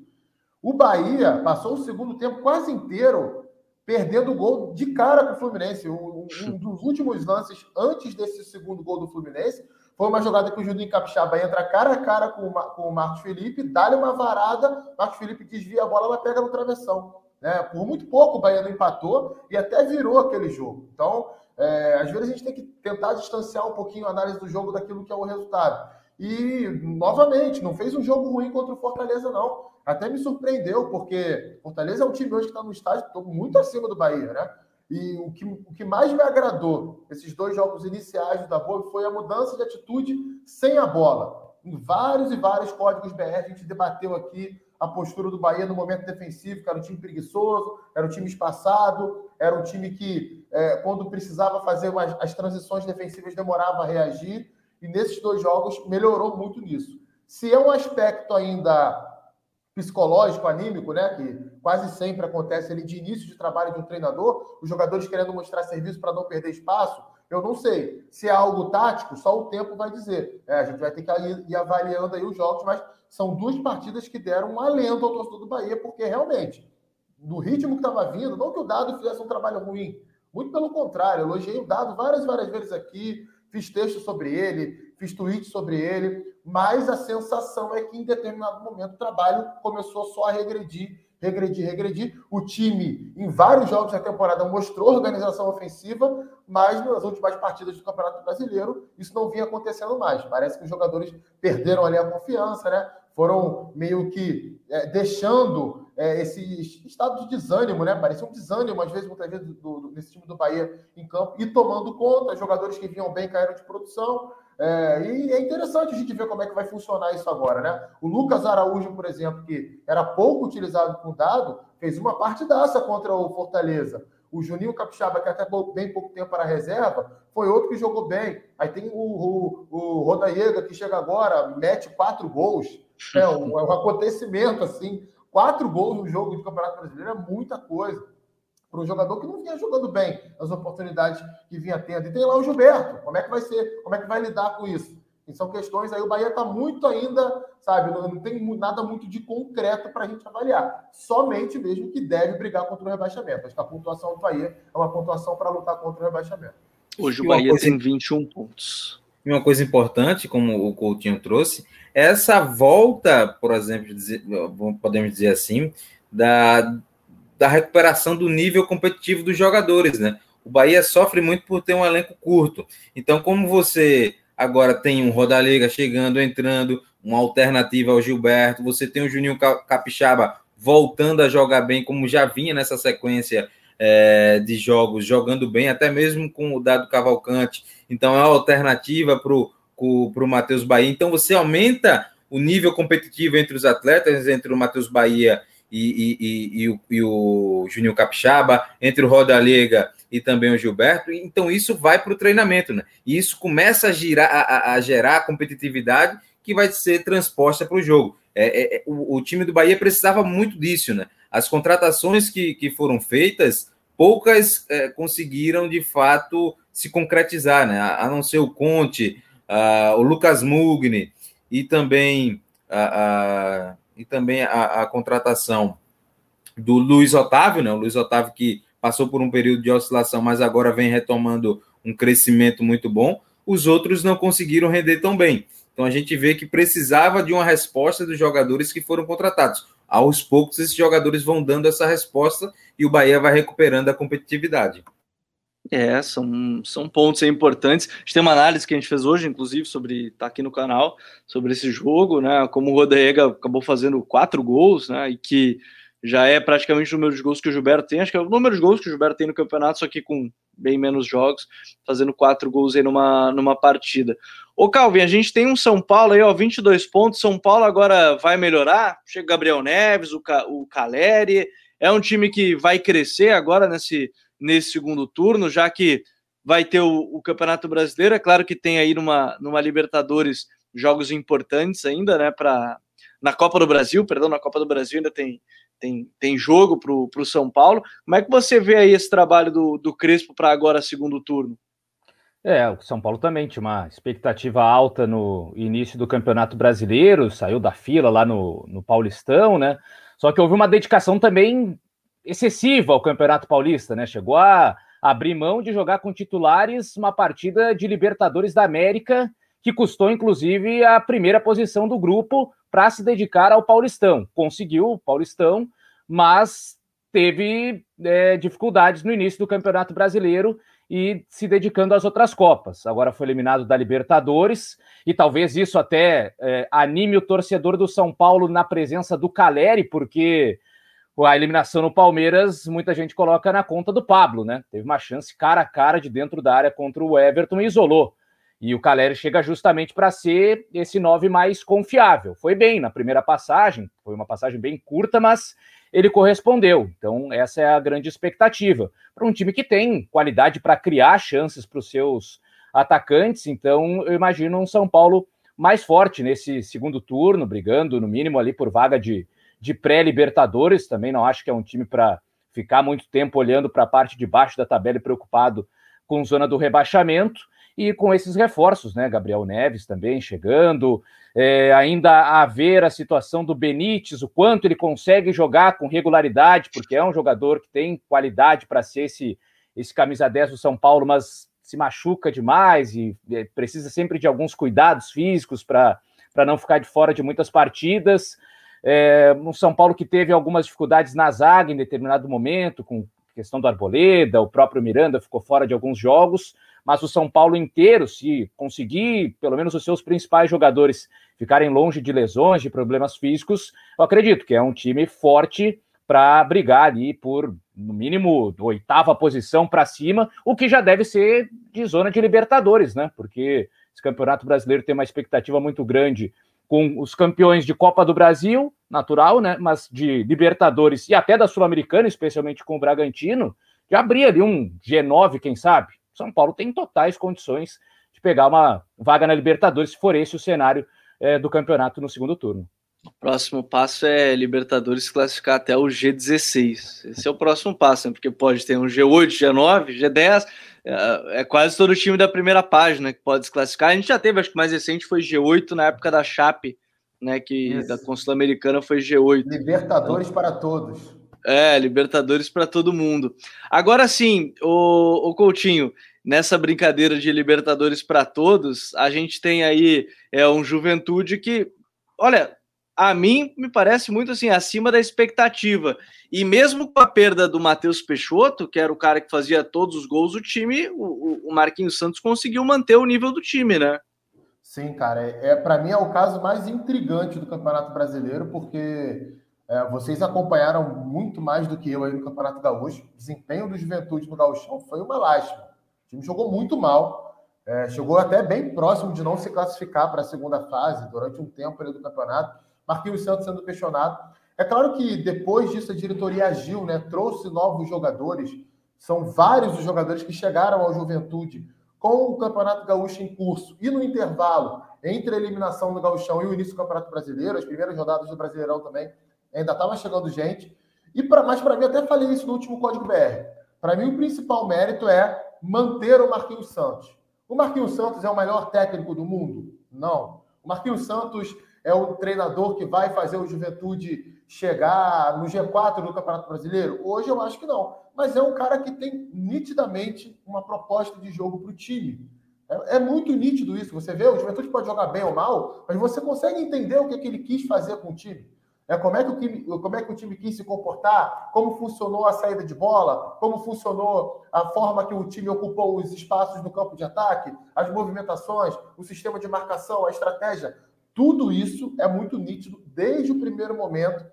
O Bahia passou o segundo tempo quase inteiro perdendo o gol de cara com o Fluminense. Um, um, dos últimos lances antes desse segundo gol do Fluminense foi uma jogada que o Juninho Capixaba entra cara a cara com o, com o Marcos Felipe, dá-lhe uma varada, Marcos Felipe desvia a bola, ela pega no travessão. Né? Por muito pouco o Bahia não empatou e até virou aquele jogo. Então, é, às vezes a gente tem que tentar distanciar um pouquinho a análise do jogo daquilo que é o resultado. E, novamente, não fez um jogo ruim contra o Fortaleza, não. Até me surpreendeu, porque Fortaleza é um time hoje que está no estádio muito acima do Bahia, né? E o que, o que mais me agradou esses dois jogos iniciais da Boa foi a mudança de atitude sem a bola. Em vários e vários códigos BR, a gente debateu aqui a postura do Bahia no momento defensivo, que era um time preguiçoso, era um time espaçado, era um time que, é, quando precisava fazer as, as transições defensivas, demorava a reagir e nesses dois jogos melhorou muito nisso. Se é um aspecto ainda psicológico, anímico, né, que quase sempre acontece ali de início de trabalho de um treinador, os jogadores querendo mostrar serviço para não perder espaço, eu não sei. Se é algo tático, só o tempo vai dizer. É, a gente vai ter que ir, avaliando aí os jogos, mas são duas partidas que deram um alento ao torcedor do Bahia, porque realmente, no ritmo que estava vindo, não que o Dado fizesse um trabalho ruim, Muito pelo contrário, elogiei o Dado várias, várias vezes aqui, fiz texto sobre ele, fiz tweet sobre ele, mas a sensação é que em determinado momento o trabalho começou só a regredir, regredir, regredir. O time, em vários jogos da temporada, mostrou organização ofensiva, mas nas últimas partidas do Campeonato Brasileiro, isso não vinha acontecendo mais. Parece que os jogadores perderam ali a confiança, né? Foram meio que é, deixando é, esse estado de desânimo, né? Parecia um desânimo, às vezes, muitas vezes, do, do, desse time do Bahia em campo, e tomando conta, jogadores que vinham bem caíram de produção. É, e é interessante a gente ver como é que vai funcionar isso agora, né? O Lucas Araújo, por exemplo, que era pouco utilizado com dado, fez uma partidaça contra o Fortaleza. O Juninho Capixaba, que até bem pouco tempo para reserva, foi outro que jogou bem. Aí tem o, o, o Rodaiega, que chega agora, mete quatro gols. É um, é um acontecimento, assim. Quatro gols no jogo de Campeonato Brasileiro é muita coisa para um jogador que não vinha jogando bem as oportunidades que vinha tendo. E tem lá o Gilberto. Como é que vai ser? Como é que vai lidar com isso? E são questões aí, o Bahia está muito ainda, sabe, não, não, tem nada muito de concreto para a gente avaliar. Somente mesmo que deve brigar contra o rebaixamento. Acho que a pontuação do Bahia é uma pontuação para lutar contra o rebaixamento. Hoje o Bahia coisa... tem 21 pontos. E uma coisa importante, como o Coutinho trouxe, é essa volta, por exemplo, podemos dizer assim, da, da recuperação do nível competitivo dos jogadores, né? O Bahia sofre muito por ter um elenco curto. Então, como você agora tem um Rodalega chegando, entrando, uma alternativa ao Gilberto, você tem o Juninho Capixaba voltando a jogar bem, como já vinha nessa sequência é, de jogos, jogando bem, até mesmo com o dado Cavalcante. Então, é uma alternativa para o Matheus Bahia. Então, você aumenta o nível competitivo entre os atletas, entre o Matheus Bahia e, e, e, o, e o Juninho Capixaba, entre o Rodalega e também o Gilberto. Então, isso vai para o treinamento, né? E isso começa a, girar, a, a gerar competitividade que vai ser transposta para o jogo. É, é, o, o, time do Bahia precisava muito disso, né? As contratações que, que foram feitas, poucas é, conseguiram de fato se concretizar, né? A, a não ser o Conte, a, o Lucas Mugni e também a, e também a, a, contratação do Luiz Otávio, né? O Luiz Otávio que passou por um período de oscilação, mas agora vem retomando um crescimento muito bom. Os outros não conseguiram render tão bem. Então a gente vê que precisava de uma resposta dos jogadores que foram contratados. Aos poucos, esses jogadores vão dando essa resposta e o Bahia vai recuperando a competitividade. É, são, são pontos importantes. A gente tem uma análise que a gente fez hoje, inclusive, sobre tá aqui no canal, sobre esse jogo, né? Como o Rodega acabou fazendo quatro gols, né? E que já é praticamente o número de gols que o Gilberto tem. Acho que é o número de gols que o Gilberto tem no campeonato, só que com bem menos jogos, fazendo quatro gols aí numa, numa partida. Ô Calvin, a gente tem um São Paulo aí, ó, 22 pontos. São Paulo agora vai melhorar. Chega o Gabriel Neves, o, Ca, o Caleri. É um time que vai crescer agora nesse nesse segundo turno, já que vai ter o, o, Campeonato Brasileiro. É claro que tem aí numa, numa Libertadores jogos importantes ainda, né? Para na Copa do Brasil, perdão, na Copa do Brasil ainda tem, tem, tem jogo para o São Paulo. Como é que você vê aí esse trabalho do, do Crespo para agora segundo turno? É, o São Paulo também tinha uma expectativa alta no início do Campeonato Brasileiro, saiu da fila lá no, no Paulistão, né? Só que houve uma dedicação também excessiva ao Campeonato Paulista, né? Chegou a abrir mão de jogar com titulares uma partida de Libertadores da América que custou inclusive a primeira posição do grupo para se dedicar ao Paulistão. Conseguiu o Paulistão, mas teve é, dificuldades no início do Campeonato Brasileiro e se dedicando às outras Copas. Agora foi eliminado da Libertadores e talvez isso até é, anime o torcedor do São Paulo na presença do Caleri, porque a eliminação no Palmeiras, muita gente coloca na conta do Pablo, né? Teve uma chance cara a cara de dentro da área contra o Everton e isolou. E o Caleri chega justamente para ser esse nove mais confiável. Foi bem na primeira passagem, foi uma passagem bem curta, mas ele correspondeu. Então, essa é a grande expectativa. Para um time que tem qualidade para criar chances para os seus atacantes, então eu imagino um São Paulo mais forte nesse segundo turno, brigando no mínimo ali por vaga de, de pré-Libertadores. Também não acho que é um time para ficar muito tempo olhando para a parte de baixo da tabela e preocupado com zona do rebaixamento. E com esses reforços, né? Gabriel Neves também chegando, é, ainda a ver a situação do Benítez, o quanto ele consegue jogar com regularidade, porque é um jogador que tem qualidade para ser esse, esse camisa 10 do São Paulo, mas se machuca demais e é, precisa sempre de alguns cuidados físicos para não ficar de fora de muitas partidas. É, um São Paulo que teve algumas dificuldades na zaga em determinado momento, com questão do Arboleda, o próprio Miranda ficou fora de alguns jogos, mas o São Paulo inteiro, se conseguir pelo menos os seus principais jogadores ficarem longe de lesões, de problemas físicos, eu acredito que é um time forte para brigar ali por, no mínimo, oitava posição para cima, o que já deve ser de zona de Libertadores, né? Porque esse campeonato brasileiro tem uma expectativa muito grande com os campeões de Copa do Brasil, natural, né? Mas de Libertadores e até da Sul-Americana, especialmente com o Bragantino, já abrir ali um G9, quem sabe? São Paulo tem totais condições de pegar uma vaga na Libertadores, se for esse o cenário é, do campeonato no segundo turno. O próximo passo é Libertadores classificar até o G16. Esse é o próximo passo, né? porque pode ter um G8, G9, G10. É, é quase todo o time da primeira página que pode se classificar. A gente já teve, acho que mais recente foi G8 na época da Chape, né? Que Isso. da Consul Americana foi G8. Libertadores então, para todos. É, Libertadores para todo mundo. Agora sim, o, o Coutinho, nessa brincadeira de Libertadores para todos, a gente tem aí é um Juventude que, olha, a mim me parece muito assim acima da expectativa. E mesmo com a perda do Matheus Peixoto, que era o cara que fazia todos os gols do time, o, o Marquinhos Santos conseguiu manter o nível do time, né? Sim, cara. É, é para mim é o caso mais intrigante do Campeonato Brasileiro, porque é, vocês acompanharam muito mais do que eu aí no Campeonato Gaúcho. O desempenho do Juventude no Gauchão foi uma lástima. O time jogou muito mal. É, chegou até bem próximo de não se classificar para a segunda fase durante um tempo ali do campeonato Marquinhos Santos sendo questionado. É claro que depois disso a diretoria agiu, né? Trouxe novos jogadores. São vários os jogadores que chegaram ao Juventude com o Campeonato Gaúcho em curso e no intervalo entre a eliminação do Gauchão e o início do Campeonato Brasileiro, as primeiras rodadas do Brasileirão também, ainda estava chegando gente. E pra, mas para mim, até falei isso no último Código BR. Para mim, o principal mérito é manter o Marquinhos Santos. O Marquinhos Santos é o melhor técnico do mundo? Não. O Marquinhos Santos é o treinador que vai fazer o Juventude chegar no G4 do Campeonato Brasileiro? Hoje eu acho que não. Mas é um cara que tem nitidamente uma proposta de jogo para o time. É, é, muito nítido isso. Você vê, o Juventude pode jogar bem ou mal, mas você consegue entender o que, é que ele quis fazer com o time. É, como, é que o time, como é que o time quis se comportar, como funcionou a saída de bola, como funcionou a forma que o time ocupou os espaços no campo de ataque, as movimentações, o sistema de marcação, a estratégia. Tudo isso é muito nítido desde o primeiro momento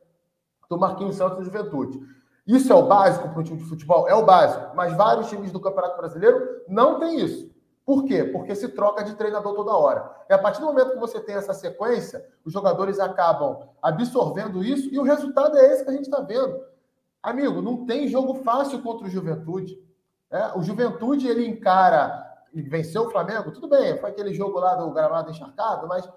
do Marquinhos Santos de Juventude. Isso é o básico para um time de futebol? É o básico. Mas vários times do Campeonato Brasileiro não têm isso. Por quê? Porque se troca de treinador toda hora. E a partir do momento que você tem essa sequência, os jogadores acabam absorvendo isso e o resultado é esse que a gente está vendo. Amigo, não tem jogo fácil contra o Juventude. É, o Juventude ele encara e venceu o Flamengo, tudo bem, foi aquele jogo lá do gramado encharcado, mas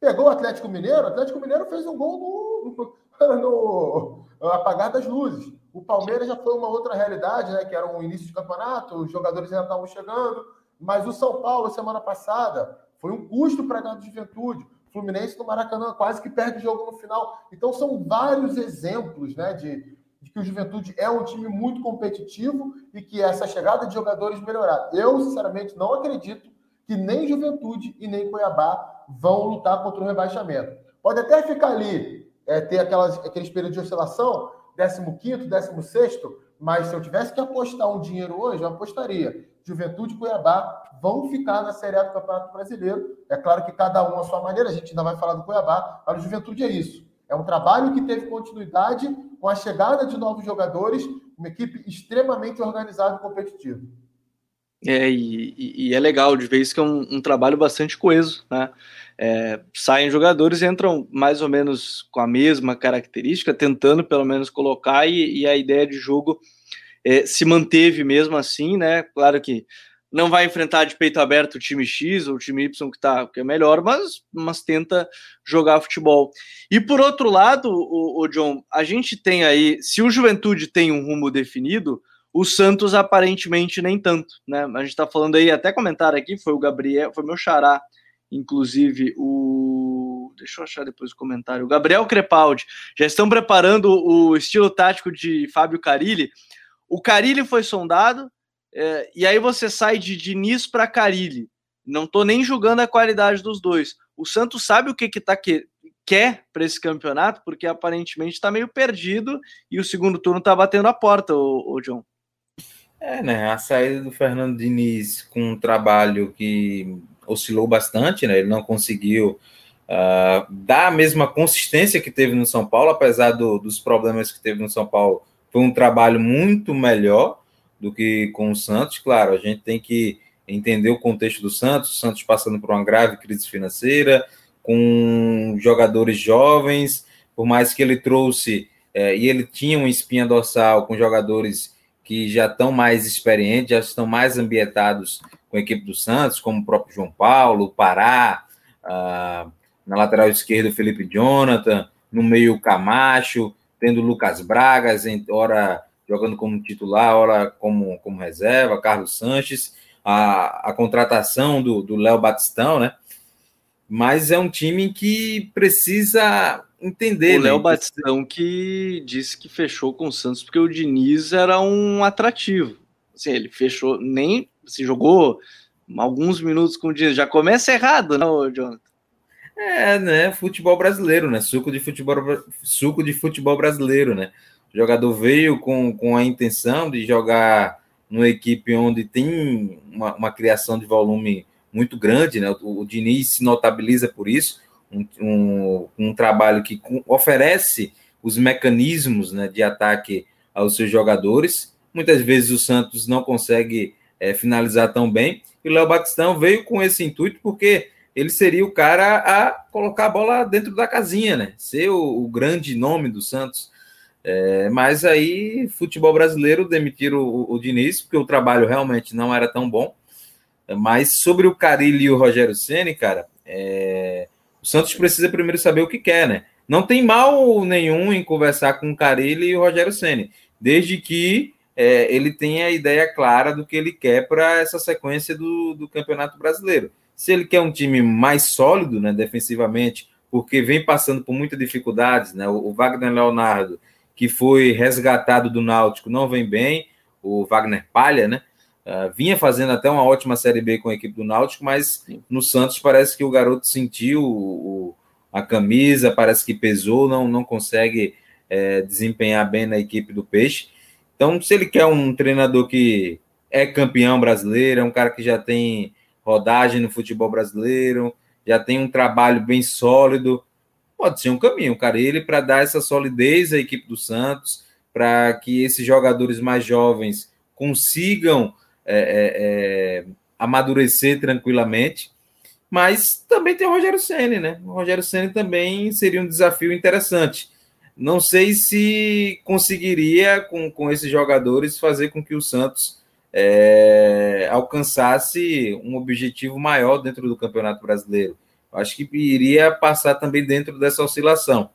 Pegou o Atlético Mineiro, o Atlético Mineiro fez um gol no, no, no apagar das luzes. O Palmeiras já foi uma outra realidade, né? Que era um início de campeonato, os jogadores ainda estavam chegando. Mas o São Paulo, semana passada, foi um custo para a juventude. O Fluminense no Maracanã quase que perde o jogo no final. Então são vários exemplos né, de, de que o Juventude é um time muito competitivo e que essa chegada de jogadores melhorar. Eu, sinceramente, não acredito que nem Juventude e nem Cuiabá vão lutar contra o rebaixamento. Pode até ficar ali, é, ter aquelas, aqueles períodos de oscilação, 15º, 16 mas se eu tivesse que apostar um dinheiro hoje, eu apostaria. Juventude e Cuiabá vão ficar na Série A do Campeonato Brasileiro. É claro que cada um à sua maneira, a gente ainda vai falar do Cuiabá, mas o Juventude é isso. É um trabalho que teve continuidade com a chegada de novos jogadores, uma equipe extremamente organizada e competitiva. É, e, e, é legal de ver isso que é um, um trabalho bastante coeso, né? É, saem jogadores entram mais ou menos com a mesma característica, tentando pelo menos colocar, e, e a ideia de jogo é, se manteve mesmo assim, né? Claro que não vai enfrentar de peito aberto o time X ou o time Y que, tá, que é melhor, mas, mas tenta jogar futebol. E por outro lado, o, o John, a gente tem aí, se o Juventude tem um rumo definido, o Santos aparentemente nem tanto, né? A gente está falando aí, até comentar aqui, foi o Gabriel, foi meu xará, inclusive o. Deixa eu achar depois o comentário. O Gabriel Crepaldi. Já estão preparando o estilo tático de Fábio Carilli. O Carilli foi sondado, É, e aí você sai de Diniz para Carilli. Não tô nem julgando a qualidade dos dois. O Santos sabe o que que tá que, quer para esse campeonato, porque aparentemente está meio perdido e o segundo turno está batendo a porta, o John. É, né? A saída do Fernando Diniz com um trabalho que oscilou bastante, né? Ele não conseguiu uh, dar a mesma consistência que teve no São Paulo, apesar do, dos problemas que teve no São Paulo. Foi um trabalho muito melhor do que com o Santos. Claro, a gente tem que entender o contexto do Santos, o Santos passando por uma grave crise financeira, com jogadores jovens, por mais que ele trouxe, é, e ele tinha uma espinha dorsal com jogadores que já estão mais experientes, já estão mais ambientados com a equipe do Santos, como o próprio João Paulo, Pará, ah, na lateral esquerda o Felipe Jonathan, no meio Camacho, tendo Lucas Bragas, em, hora jogando como titular, hora como, como reserva, Carlos Sanches, a, a contratação do Léo Batistão, né? Mas é um time que precisa entender. O Léo né? Batistão que disse que fechou com o Santos porque o Diniz era um atrativo. Assim, ele fechou, nem se jogou alguns minutos com o Diniz. Já começa errado, não, né, Jonathan? É, né? Futebol brasileiro, né? Suco de futebol, suco de futebol brasileiro, né? O jogador veio com, com a intenção de jogar numa equipe onde tem uma, uma criação de volume muito grande, né? O, o Diniz se notabiliza por isso, um, um, trabalho que oferece os mecanismos né, de ataque aos seus jogadores. Muitas vezes o Santos não consegue é, finalizar tão bem. E o Léo Batistão veio com esse intuito porque ele seria o cara a colocar a bola dentro da casinha, né? Ser o, o grande nome do Santos. É, mas aí, futebol brasileiro demitiram o, o, Diniz, porque o trabalho realmente não era tão bom. Mas sobre o Carilli e o Rogério Ceni, cara, é, o Santos precisa primeiro saber o que quer, né? Não tem mal nenhum em conversar com o Carilli e o Rogério Ceni, desde que é, ele tenha a ideia clara do que ele quer para essa sequência do, do Campeonato Brasileiro. Se ele quer um time mais sólido, né, defensivamente, porque vem passando por muitas dificuldades, né? O, o Wagner Leonardo, que foi resgatado do Náutico, não vem bem. O Wagner Palha, né? Uh, vinha fazendo até uma ótima Série B com a equipe do Náutico, mas no Santos parece que o garoto sentiu o, a camisa, parece que pesou, não, não consegue é, desempenhar bem na equipe do Peixe. Então, se ele quer um treinador que é campeão brasileiro, é um cara que já tem rodagem no futebol brasileiro, já tem um trabalho bem sólido, pode ser um caminho, cara. Ele para dar essa solidez à equipe do Santos, para que esses jogadores mais jovens consigam é, é, é, amadurecer tranquilamente. Mas também tem o Rogério Ceni, né? O Rogério Ceni também seria um desafio interessante. Não sei se conseguiria, com, com esses jogadores, fazer com que o Santos é, alcançasse um objetivo maior dentro do Campeonato Brasileiro. Acho que iria passar também dentro dessa oscilação.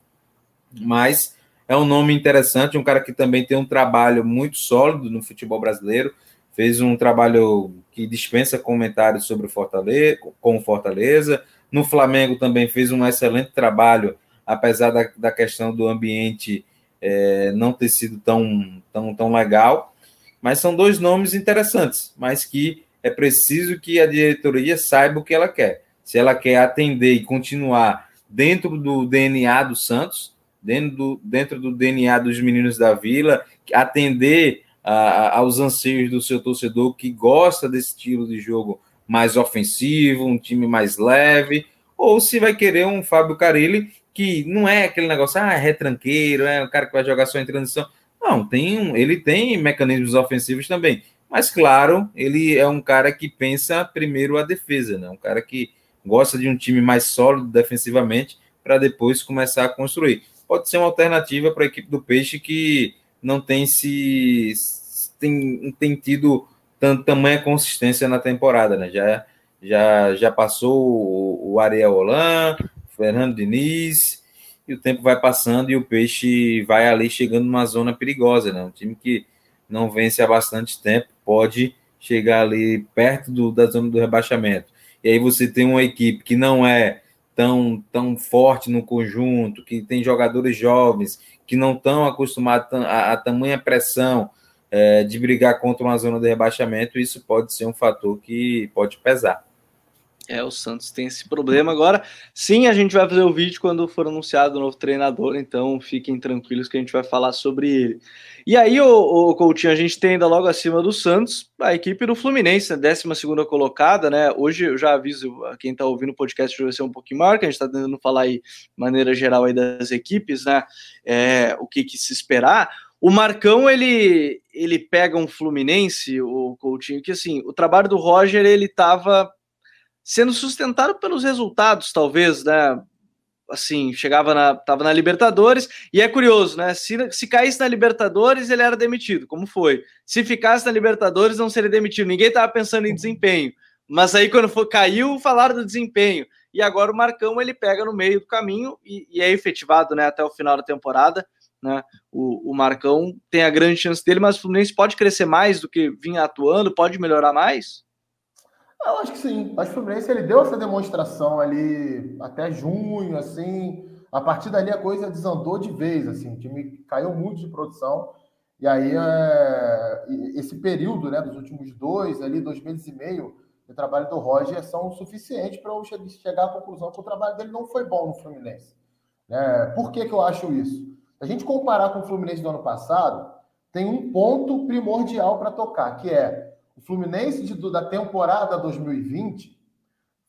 Mas é um nome interessante, um cara que também tem um trabalho muito sólido no futebol brasileiro fez um trabalho que dispensa comentários sobre o Fortaleza, com o Fortaleza. No Flamengo também fez um excelente trabalho, apesar da, da questão do ambiente é, não ter sido tão, tão, tão legal. Mas são dois nomes interessantes, mas que é preciso que a diretoria saiba o que ela quer. Se ela quer atender e continuar dentro do DNA do Santos, dentro do, dentro do DNA dos meninos da Vila, atender aos anseios do seu torcedor que gosta desse estilo de jogo mais ofensivo, um time mais leve, ou se vai querer um Fábio Carilli que não é aquele negócio, ah, é retranqueiro, é o cara que vai jogar só em transição. Não, tem um, ele tem mecanismos ofensivos também. Mas, claro, ele é um cara que pensa primeiro a defesa, né? Um cara que gosta de um time mais sólido defensivamente para depois começar a construir. Pode ser uma alternativa para a equipe do Peixe que não tem se tem, tem tido tanto, tamanha consistência na temporada, né? Já, já, já passou o, o Ariel Holan, Fernando Diniz, e o tempo vai passando e o Peixe vai ali chegando numa zona perigosa, né? Um time que não vence há bastante tempo pode chegar ali perto do, da zona do rebaixamento. E aí você tem uma equipe que não é tão, tão forte no conjunto, que tem jogadores jovens, que não estão acostumados a, a tamanha pressão é, de brigar contra uma zona de rebaixamento, isso pode ser um fator que pode pesar. É, o Santos tem esse problema agora. Sim, a gente vai fazer o vídeo quando for anunciado o novo treinador, então fiquem tranquilos que a gente vai falar sobre ele. E aí, o, o Coutinho, a gente tem ainda logo acima do Santos a equipe do Fluminense, 12 né, colocada, né? Hoje eu já aviso a quem está ouvindo o podcast vai ser um pouquinho maior, que a gente está tentando falar aí de maneira geral aí das equipes, né? É, o que, que se esperar. O Marcão, ele, ele pega um Fluminense, o Coutinho, que assim, o trabalho do Roger, ele estava sendo sustentado pelos resultados, talvez, né? Assim, chegava na, tava na Libertadores, e é curioso, né? Se, se caísse na Libertadores, ele era demitido, como foi. Se ficasse na Libertadores, não seria demitido. Ninguém tava pensando em desempenho. Mas aí, quando caiu, falaram do desempenho. E agora o Marcão ele pega no meio do caminho e, e é efetivado né, até o final da temporada. Né? O, o, Marcão tem a grande chance dele, mas o Fluminense pode crescer mais do que vinha atuando, pode melhorar mais? Eu acho que sim. Acho que o Fluminense ele deu essa demonstração ali até junho, assim. A partir dali a coisa desandou de vez, assim. O time caiu muito de produção. E aí é... esse período, né, dos últimos dois, ali, dois meses e meio de trabalho do Roger são suficientes para eu chegar à conclusão que o trabalho dele não foi bom no Fluminense. É, por que, que eu acho isso? A gente comparar com o Fluminense do ano passado, tem um ponto primordial para tocar, que é Fluminense de, da temporada 2020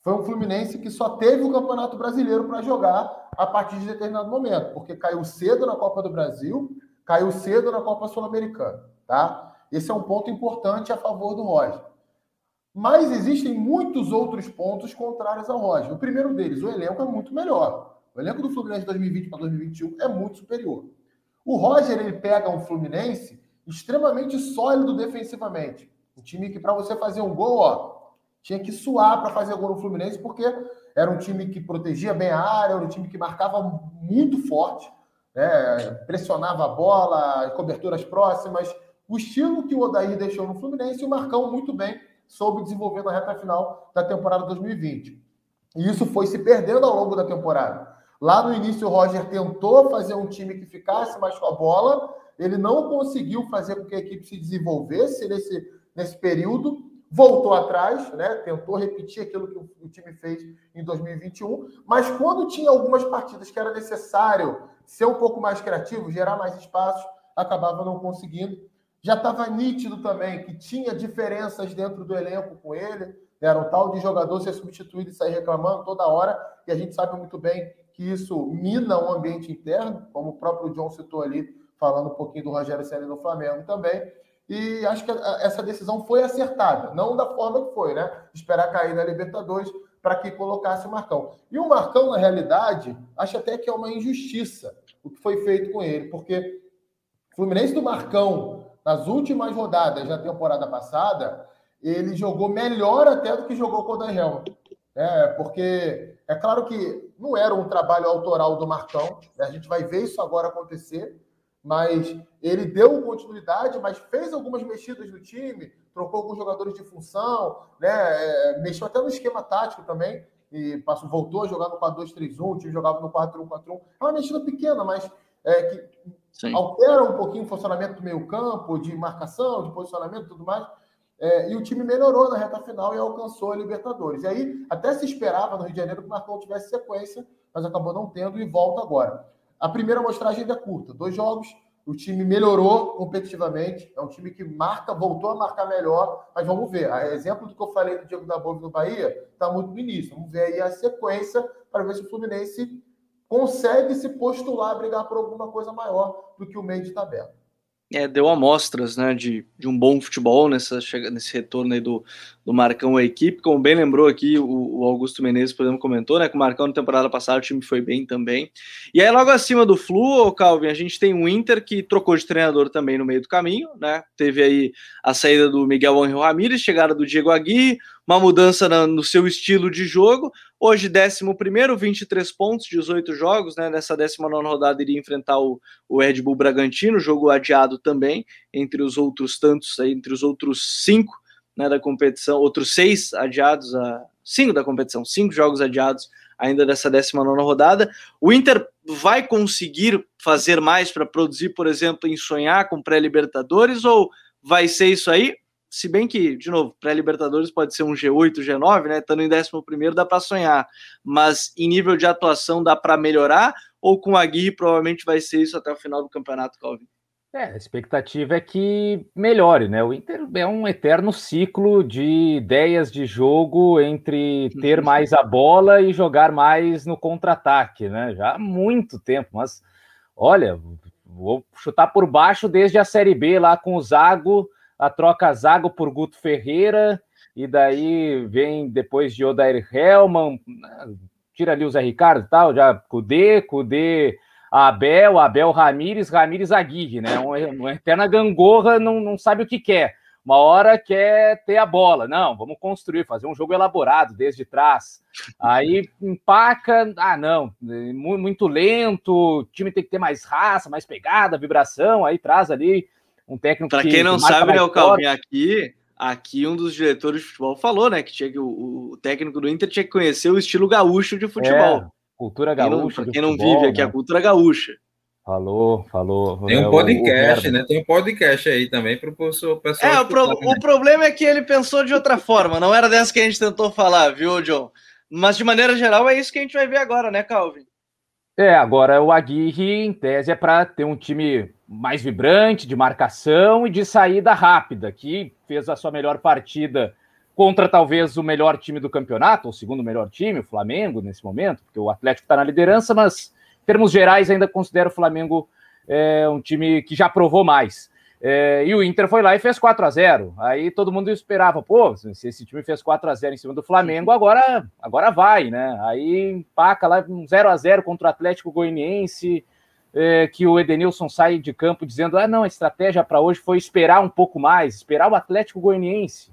foi um Fluminense que só teve o Campeonato Brasileiro para jogar a partir de determinado momento, porque caiu cedo na Copa do Brasil, caiu cedo na Copa Sul-Americana, tá? Esse é um ponto importante a favor do Roger. Mas existem muitos outros pontos contrários ao Roger. O primeiro deles, o elenco é muito melhor. O elenco do Fluminense de 2020 para 2021 é muito superior. O Roger ele pega um Fluminense extremamente sólido defensivamente. Um time que, para você fazer um gol, ó, tinha que suar para fazer gol no Fluminense, porque era um time que protegia bem a área, era um time que marcava muito forte, né? pressionava a bola, coberturas próximas. O estilo que o Odair deixou no Fluminense, o Marcão muito bem soube desenvolver na reta final da temporada 2020. E isso foi se perdendo ao longo da temporada. Lá no início, o Roger tentou fazer um time que ficasse mais com a bola, ele não conseguiu fazer com que a equipe se desenvolvesse nesse, nesse período, voltou atrás, né? tentou repetir aquilo que o time fez em 2021, mas quando tinha algumas partidas que era necessário ser um pouco mais criativo, gerar mais espaços, acabava não conseguindo. Já estava nítido também que tinha diferenças dentro do elenco com ele, era um tal de jogador ser substituído e sair reclamando toda hora, e a gente sabe muito bem que isso mina o ambiente interno, como o próprio John citou ali, falando um pouquinho do Rogério Senna no Flamengo também. E acho que essa decisão foi acertada, não da forma que foi, né? Esperar cair na Libertadores para que colocasse o Marcão. E o Marcão, na realidade, acho até que é uma injustiça o que foi feito com ele, porque o Fluminense do Marcão, nas últimas rodadas da temporada passada, ele jogou melhor até do que jogou com o Daniel. É, porque é claro que não era um trabalho autoral do Marcão, né? a gente vai ver isso agora acontecer, mas ele deu continuidade, mas fez algumas mexidas no time, trocou alguns jogadores de função, né? É, mexeu até no esquema tático também, e passou, voltou a jogar no 4-2-3-1, o time jogava no 4-1-4-1. É uma mexida pequena, mas é, que Sim. altera um pouquinho o funcionamento do meio campo, de marcação, de posicionamento e tudo mais. É, e o time melhorou na reta final e alcançou a Libertadores. E aí, até se esperava no Rio de Janeiro que o Marcão tivesse sequência, mas acabou não tendo e volta agora. A primeira amostragem ainda é curta, dois jogos, o time melhorou competitivamente, é um time que marca, voltou a marcar melhor, mas vamos ver. A exemplo do que eu falei do Diego da Bove no Bahia, está muito no início. Vamos ver aí a sequência para ver se o Fluminense consegue se postular a brigar por alguma coisa maior do que o meio de tabela é, deu amostras né, de, de um bom futebol nessa, nesse retorno aí do, do Marcão à equipe. Como bem lembrou aqui, o, o, Augusto Menezes, por exemplo, comentou né, que o Marcão na temporada passada o time foi bem também. E aí, logo acima do Flu, Calvin, a gente tem o Inter que trocou de treinador também no meio do caminho. Né? Teve aí a saída do Miguel Angel Ramírez, chegada do Diego Aguirre, uma mudança na, no seu estilo de jogo. Hoje, 11, 23 pontos, 18 jogos, né? Nessa 19 rodada, iria enfrentar o, o Red Bull Bragantino, jogo adiado também, entre os outros tantos, entre os outros cinco né, da competição, outros seis adiados, a, cinco da competição, cinco jogos adiados ainda dessa 19 rodada. O Inter vai conseguir fazer mais para produzir, por exemplo, em sonhar com pré-Libertadores ou vai ser isso aí? Se bem que, de novo, pré-Libertadores pode ser um G8, G9, né? Estando em 11 dá para sonhar. Mas em nível de atuação dá para melhorar? Ou com a Aguirre provavelmente vai ser isso até o final do campeonato, Calvin? É, a expectativa é que melhore, né? O Inter é um eterno ciclo de ideias de jogo entre ter mais a bola e jogar mais no contra-ataque, né? Já há muito tempo, mas olha, vou chutar por baixo desde a Série B lá com o Zago, a troca Zago por Guto Ferreira, e daí vem depois de Odair Hellman, tira ali o Zé Ricardo e tal, já Cudê, Cudê Abel, Abel Ramires, Ramires Aguirre, né? Uma eterna gangorra, não, não sabe o que quer. Uma hora quer ter a bola. Não, vamos construir, fazer um jogo elaborado desde trás. Aí empaca, ah, não, muito lento, o time tem que ter mais raça, mais pegada, vibração, aí traz ali um técnico Para que quem não sabe, né, o Calvin, aqui, aqui um dos diretores de futebol falou, né, que tinha que o, o técnico do Inter tinha que conhecer o estilo gaúcho de futebol. É. Cultura gaúcha. Quem não, quem não vive aqui, né? a cultura gaúcha. Falou, falou. Tem um podcast, o, o né? Tem um podcast aí também para o pessoal. É, o, pro, né? o problema é que ele pensou de outra forma, não era dessa que a gente tentou falar, viu, John? Mas de maneira geral é isso que a gente vai ver agora, né, Calvin? É, agora o Aguirre, em tese, é para ter um time mais vibrante, de marcação e de saída rápida, que fez a sua melhor partida contra talvez o melhor time do campeonato, ou o segundo melhor time, o Flamengo, nesse momento, porque o Atlético está na liderança, mas em termos gerais ainda considero o Flamengo é, um time que já provou mais. É, e o Inter foi lá e fez 4 a 0 Aí todo mundo esperava, pô, se esse time fez 4 a 0 em cima do Flamengo, agora, agora vai, né? Aí empaca lá um 0 a 0 contra o Atlético Goianiense, é, que o Edenilson sai de campo dizendo: ah, não, a estratégia para hoje foi esperar um pouco mais, esperar o Atlético Goianiense.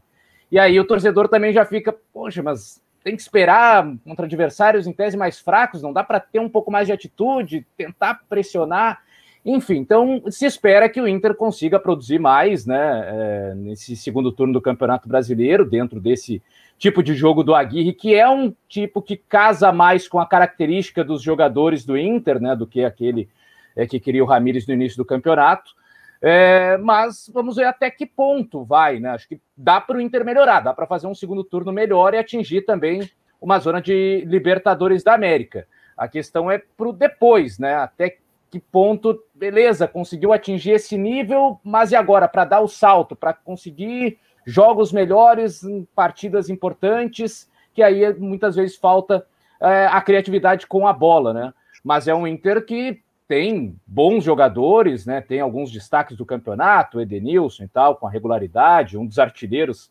E aí o torcedor também já fica, poxa, mas tem que esperar contra adversários em tese mais fracos, não dá para ter um pouco mais de atitude, tentar pressionar. Enfim, então se espera que o Inter consiga produzir mais né, é, nesse segundo turno do Campeonato Brasileiro, dentro desse tipo de jogo do Aguirre, que é um tipo que casa mais com a característica dos jogadores do Inter, né, do que aquele é, que queria o Ramires no início do campeonato. É, mas vamos ver até que ponto vai, né? Acho que dá para o Inter melhorar, dá para fazer um segundo turno melhor e atingir também uma zona de Libertadores da América. A questão é para o depois, né? Até que ponto, beleza, conseguiu atingir esse nível, mas e agora? Para dar o salto, para conseguir jogos melhores, partidas importantes, que aí muitas vezes falta é, a criatividade com a bola, né? Mas é um Inter que tem bons jogadores, né? Tem alguns destaques do campeonato, Edenilson e tal, com a regularidade, um dos artilheiros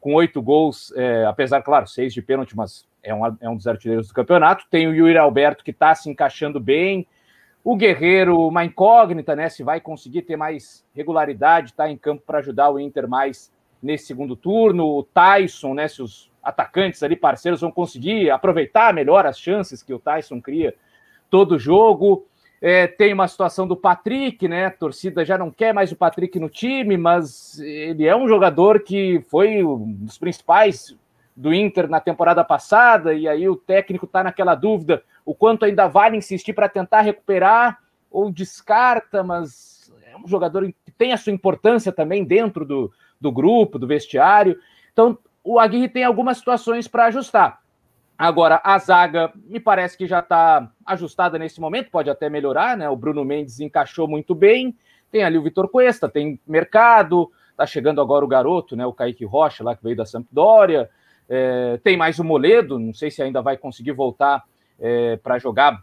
com oito gols, é, apesar, claro, seis de pênalti, mas é um, é um dos artilheiros do campeonato. Tem o Yuri Alberto que está se encaixando bem. O Guerreiro, uma incógnita, né? Se vai conseguir ter mais regularidade, tá em campo para ajudar o Inter mais nesse segundo turno. O Tyson, né? Se os atacantes ali, parceiros, vão conseguir aproveitar melhor as chances que o Tyson cria todo jogo. É, tem uma situação do Patrick, né? A torcida já não quer mais o Patrick no time, mas ele é um jogador que foi um dos principais do Inter na temporada passada, e aí o técnico está naquela dúvida o quanto ainda vale insistir para tentar recuperar ou descarta, mas é um jogador que tem a sua importância também dentro do, do grupo, do vestiário. Então, o Aguirre tem algumas situações para ajustar. Agora, a zaga me parece que já está ajustada nesse momento, pode até melhorar, né? O Bruno Mendes encaixou muito bem. Tem ali o Vitor Cuesta, tem mercado, tá chegando agora o garoto, né? O Kaique Rocha, lá que veio da Sampdoria. É, tem mais o Moledo, não sei se ainda vai conseguir voltar é, para jogar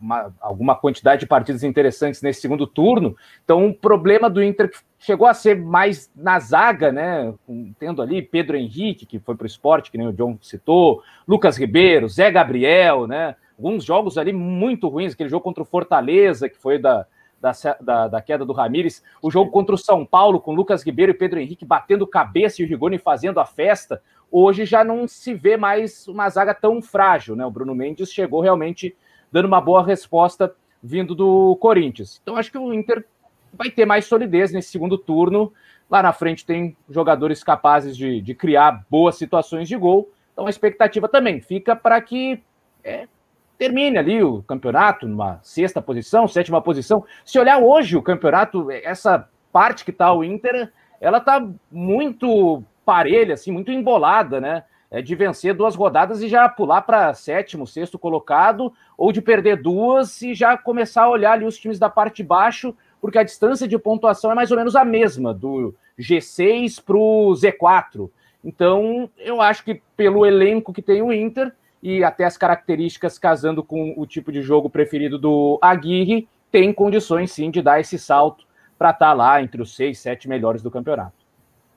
uma, alguma quantidade de partidas interessantes nesse segundo turno. Então, o problema do Inter chegou a ser mais na zaga, né? Tendo ali Pedro Henrique, que foi para o esporte, que nem o John citou, Lucas Ribeiro, Zé Gabriel, né? Alguns jogos ali muito ruins, aquele jogo contra o Fortaleza, que foi da, da, da, da, queda do Ramires, o jogo contra o São Paulo, com Lucas Ribeiro e Pedro Henrique batendo cabeça e o Rigoni fazendo a festa. Hoje já não se vê mais uma zaga tão frágil, né? O Bruno Mendes chegou realmente dando uma boa resposta vindo do Corinthians. Então acho que o Inter vai ter mais solidez nesse segundo turno. Lá na frente tem jogadores capazes de, de criar boas situações de gol. Então a expectativa também fica para que é, termine ali o campeonato numa sexta posição, sétima posição. Se olhar hoje o campeonato, essa parte que está o Inter ela tá muito parelha, assim, muito embolada, né? É de vencer duas rodadas e já pular para sétimo, sexto colocado, ou de perder duas e já começar a olhar ali os times da parte de baixo, porque a distância de pontuação é mais ou menos a mesma, do G6 para o Z4. Então, eu acho que pelo elenco que tem o Inter e até as características casando com o tipo de jogo preferido do Aguirre, tem condições sim de dar esse salto para estar tá lá entre os seis, sete melhores do campeonato.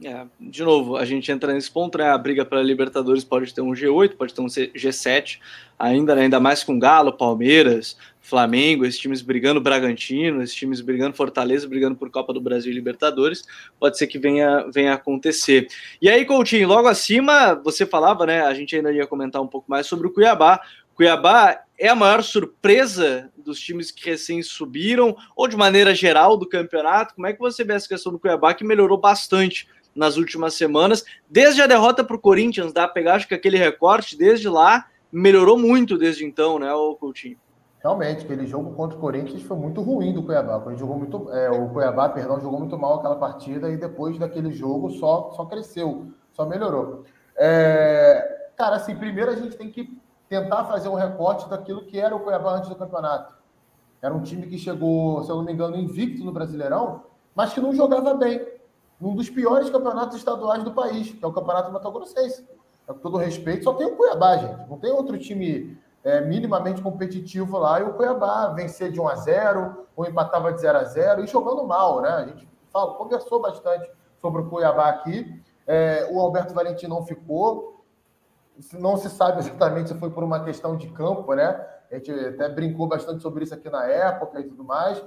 É, de novo, a gente entra nesse ponto, né? A briga para Libertadores pode ter um G8, pode ter um G7, ainda, né? ainda mais com Galo, Palmeiras, Flamengo, esses times brigando Bragantino, esses times brigando Fortaleza, brigando por Copa do Brasil e Libertadores, pode ser que venha, venha acontecer. E aí, Coutinho, logo acima, você falava, né? A gente ainda ia comentar um pouco mais sobre o Cuiabá. Cuiabá é a maior surpresa dos times que recém subiram, ou de maneira geral do campeonato? Como é que você vê essa questão do Cuiabá que melhorou bastante nas últimas semanas, desde a derrota para o Corinthians, dá pegar acho que aquele recorte desde lá melhorou muito desde então, né, o Coutinho? Realmente, aquele jogo contra o Corinthians foi muito ruim do Cuiabá. O, jogou muito, é, o Cuiabá, perdão, jogou muito mal aquela partida e depois daquele jogo só, só cresceu, só melhorou. É, cara, assim, primeiro a gente tem que tentar fazer um recorte daquilo que era o Cuiabá antes do campeonato. Era um time que chegou, se eu não me engano, invicto no Brasileirão, mas que não jogava bem num dos piores campeonatos estaduais do país, que é o Campeonato Mato Grossense. Com todo respeito, só tem o Cuiabá, gente. Não tem outro time é, minimamente competitivo lá. E o Cuiabá vencer de 1 a 0 ou empatava de 0 a 0 e jogando mal, né? A gente fala, conversou bastante sobre o Cuiabá aqui. É, o Alberto Valentim não ficou. Não se sabe exatamente se foi por uma questão de campo, né? A gente até brincou bastante sobre isso aqui na época e tudo mais.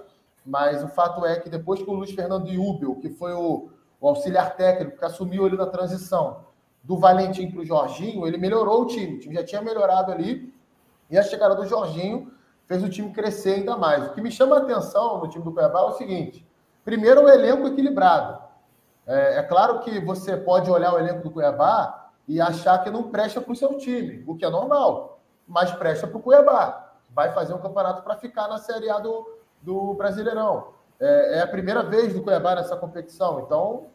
Mas o fato é que depois que o Luiz Fernando Jubel, que foi o, o auxiliar técnico que assumiu ali na transição do Valentim para o Jorginho, ele melhorou o time. O time já tinha melhorado ali. E a chegada do Jorginho fez o time crescer ainda mais. O que me chama a atenção no time do Cuiabá é o seguinte: primeiro, o elenco equilibrado. É, é claro que você pode olhar o elenco do Cuiabá e achar que não presta para o seu time, o que é normal, mas presta para o Cuiabá. Vai fazer um campeonato para ficar na Série A do, do Brasileirão. É, é, a primeira vez do Cuiabá nessa competição, então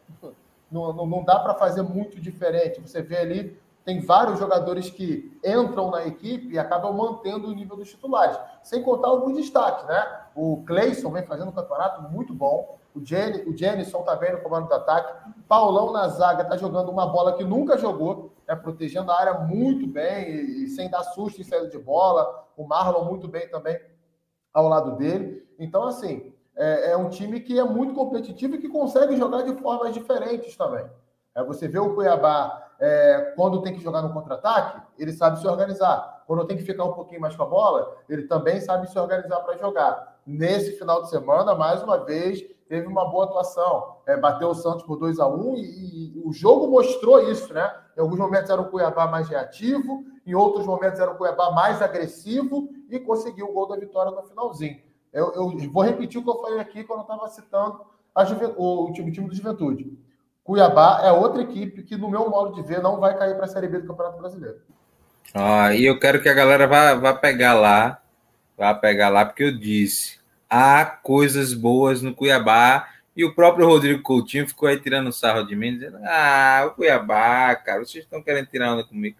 não, não, não dá para fazer muito diferente. Você vê ali, tem vários jogadores que entram na equipe e acabam mantendo o nível dos titulares, sem contar alguns destaques, né? O Cleison vem fazendo um campeonato muito bom, o, Jenny, o Jenison tá bem no comando do ataque, Paulão na zaga tá jogando uma bola que nunca jogou, né? protegendo a área muito bem e, e sem dar susto em saída de bola, o Marlon muito bem também ao lado dele. Então, assim, é, é, um time que é muito competitivo e que consegue jogar de formas diferentes também. É, você vê o Cuiabá, é, quando tem que jogar no contra-ataque, ele sabe se organizar. Quando tem que ficar um pouquinho mais com a bola, ele também sabe se organizar para jogar. Nesse final de semana, mais uma vez, teve uma boa atuação. É, bateu o Santos por 2 a 1 um, e, e, o jogo mostrou isso, né? Em alguns momentos era o Cuiabá mais reativo, em outros momentos era o Cuiabá mais agressivo e conseguiu o gol da vitória no finalzinho. Eu, eu vou repetir o que eu falei aqui quando eu estava citando o, o, time, o time do Juventude. Cuiabá é outra equipe que, no meu modo de ver, não vai cair para a Série B do Campeonato Brasileiro. Ah, e eu quero que a galera vá, vá pegar lá, vá pegar lá, porque eu disse, há coisas boas no Cuiabá, e o próprio Rodrigo Coutinho ficou aí tirando sarro de mim, dizendo, ah, o Cuiabá, cara, vocês estão querendo tirar onda comigo.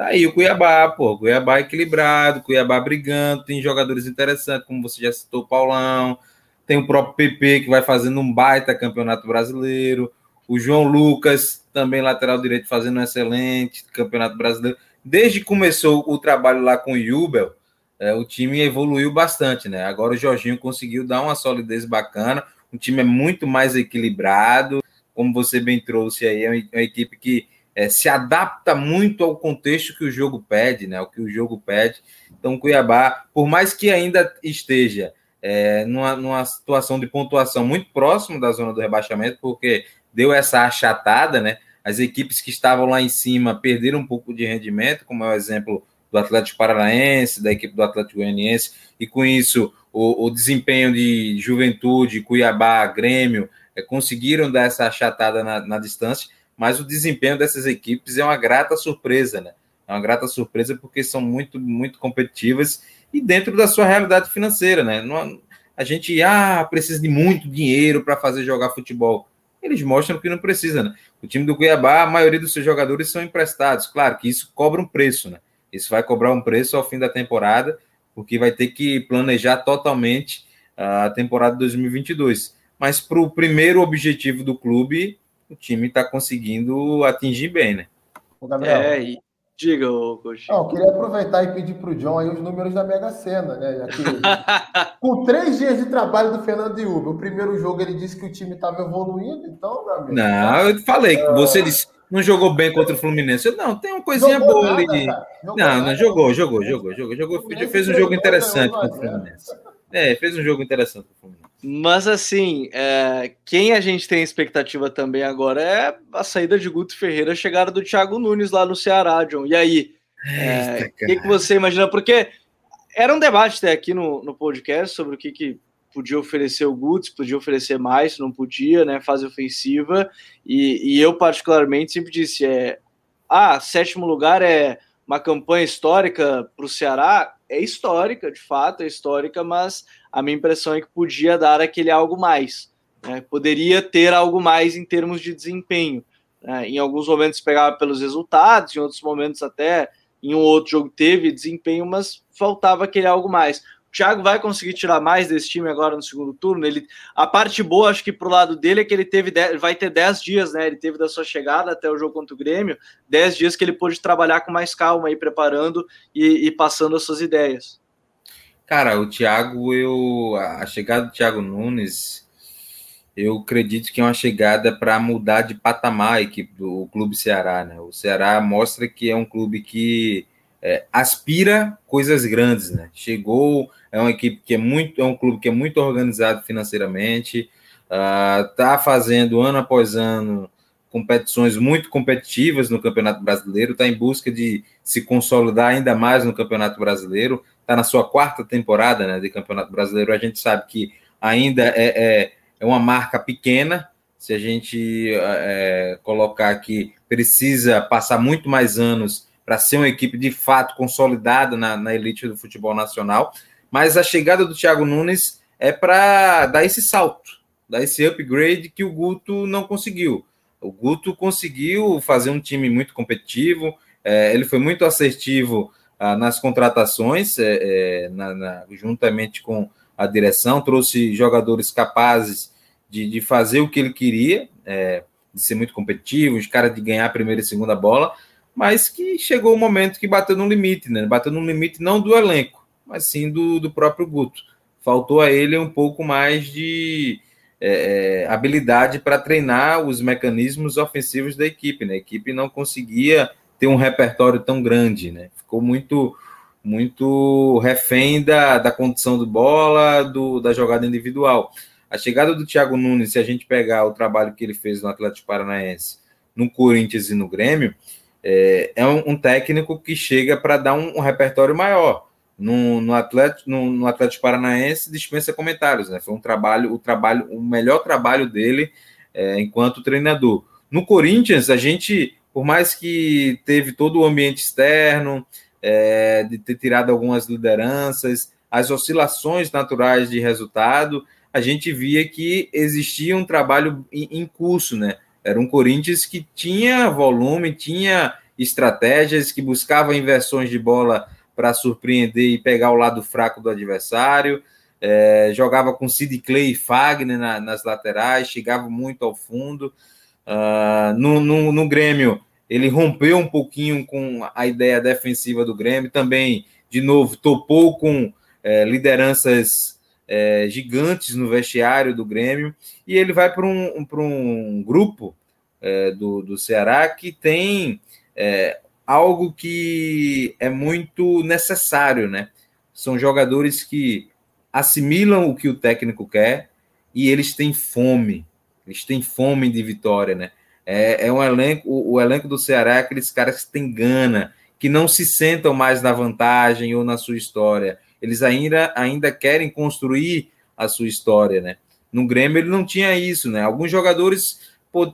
Tá aí o Cuiabá, pô. Cuiabá equilibrado, Cuiabá brigando, tem jogadores interessantes, como você já citou, Paulão, tem o próprio PP que vai fazendo um baita campeonato brasileiro, o João Lucas, também lateral direito, fazendo um excelente campeonato brasileiro. Desde que começou o trabalho lá com o Jubel, é, o time evoluiu bastante, né? Agora o Jorginho conseguiu dar uma solidez bacana, o time é muito mais equilibrado, como você bem trouxe aí, é uma equipe que é, se adapta muito ao contexto que o jogo pede, né? O que o jogo pede. Então, Cuiabá, por mais que ainda esteja é, numa, numa situação de pontuação muito próximo da zona do rebaixamento, porque deu essa achatada, né? As equipes que estavam lá em cima perderam um pouco de rendimento, como é o exemplo do Atlético Paranaense, da equipe do Atlético Goianiense, e com isso o, o desempenho de Juventude, Cuiabá, Grêmio é, conseguiram dar essa achatada na, na distância mas o desempenho dessas equipes é uma grata surpresa, né? É uma grata surpresa porque são muito, muito competitivas e dentro da sua realidade financeira, né? Não, a gente ah, precisa de muito dinheiro para fazer jogar futebol. eles mostram que não precisa, né? O time do Cuiabá, a maioria dos seus jogadores são emprestados. Claro que isso cobra um preço, né? Isso vai cobrar um preço ao fim da temporada, porque vai ter que planejar totalmente a temporada 2022. Mas para o primeiro objetivo do clube, o time está conseguindo atingir bem, né? O Gabriel. É, e, Diga, Coach. Não, eu queria aproveitar e pedir para o John aí os números da Mega Sena, né? Aqui, com três dias de trabalho do Fernando Iuba, o primeiro jogo ele disse que o time estava evoluindo, então, meu amigo. Não, eu falei que você disse não jogou bem contra o Fluminense. Eu, não, tem uma coisinha jogou boa nada, ali. Não, nada, não, jogou, jogou, jogou, jogou, jogou. Fez um jogo interessante contra o Fluminense. É, fez um jogo interessante com o Fluminense. Mas assim, é, quem a gente tem expectativa também agora é a saída de Guto Ferreira, a chegada do Thiago Nunes lá no Ceará, John. E aí, o é, que, que, você imagina? Porque era um debate até aqui no, no podcast sobre o que, que podia oferecer o Guto, podia oferecer mais, não podia, né? Fase ofensiva. E, e eu, particularmente, sempre disse: é, ah, sétimo lugar é uma campanha histórica para o Ceará é histórica, de fato, é histórica, mas a minha impressão é que podia dar aquele algo mais. Né? Poderia ter algo mais em termos de desempenho. Né? Em alguns momentos pegava pelos resultados, em outros momentos até em um outro jogo teve desempenho, mas faltava aquele algo mais. O Thiago vai conseguir tirar mais desse time agora no segundo turno. Ele, a parte boa, acho que pro lado dele é que ele teve dez, vai ter 10 dias, né? Ele teve da sua chegada até o jogo contra o Grêmio, 10 dias que ele pôde trabalhar com mais calma aí, preparando e, e passando as suas ideias. Cara, o Thiago, eu. A chegada do Thiago Nunes, eu acredito que é uma chegada para mudar de patamar a equipe do Clube Ceará, né? O Ceará mostra que é um clube que é, aspira coisas grandes, né? Chegou, é uma equipe que é muito, é um clube que é muito organizado financeiramente, uh, fazendo ano após ano competições muito competitivas no Campeonato Brasileiro, está em busca de se consolidar ainda mais no Campeonato Brasileiro, está na sua quarta temporada né, de Campeonato Brasileiro. A gente sabe que ainda é, é, é uma marca pequena. Se a gente é, colocar que precisa passar muito mais anos para ser uma equipe de fato consolidada na, na, elite do futebol nacional. Mas a chegada do Thiago Nunes é para dar esse salto, dar esse upgrade que o Guto não conseguiu. O Guto conseguiu fazer um time muito competitivo, é, ele foi muito assertivo nas contratações, é, é, na, na, juntamente com a direção, trouxe jogadores capazes de, de fazer o que ele queria, é, de ser muito competitivo, os caras de ganhar a primeira e segunda bola, mas que chegou o momento que bateu no limite, né? Bateu no limite não do elenco, mas sim do, do próprio Guto. Faltou a ele um pouco mais de é, é habilidade para treinar os mecanismos ofensivos da equipe, né? A equipe não conseguia ter um repertório tão grande, né? Ficou muito muito refém da, da condição do bola, do, da jogada individual. A chegada do Thiago Nunes, se a gente pegar o trabalho que ele fez no Atlético Paranaense, no Corinthians e no Grêmio, é, é um, um, técnico que chega para dar um, um, repertório maior. No, no, Atlético, no, no, Atlético Paranaense dispensa comentários, né? Foi um trabalho, o trabalho, o melhor trabalho dele é, enquanto treinador. No Corinthians, a gente, por mais que teve todo o ambiente externo, é, de ter tirado algumas lideranças, as oscilações naturais de resultado, a gente via que existia um trabalho em, curso, né? Era um Corinthians que tinha volume, tinha estratégias, que buscava inversões de bola para surpreender e pegar o lado fraco do adversário. É, jogava com Sid Clay e Fagner na, nas laterais, chegava muito ao fundo. Uh, no, no, no, Grêmio, ele rompeu um pouquinho com a ideia defensiva do Grêmio, também, de novo, topou com é, lideranças é, gigantes no vestiário do Grêmio, e ele vai para um, um grupo é, do, do Ceará que tem algo que é muito necessário, né? São jogadores que assimilam o que o técnico quer e eles têm fome, eles têm fome de vitória, né? É, é um elenco, o, o elenco do Ceará é aqueles caras que têm gana, que não se sentam mais na vantagem ou na sua história eles ainda, ainda querem construir a sua história, né? No Grêmio ele não tinha isso, né? Alguns jogadores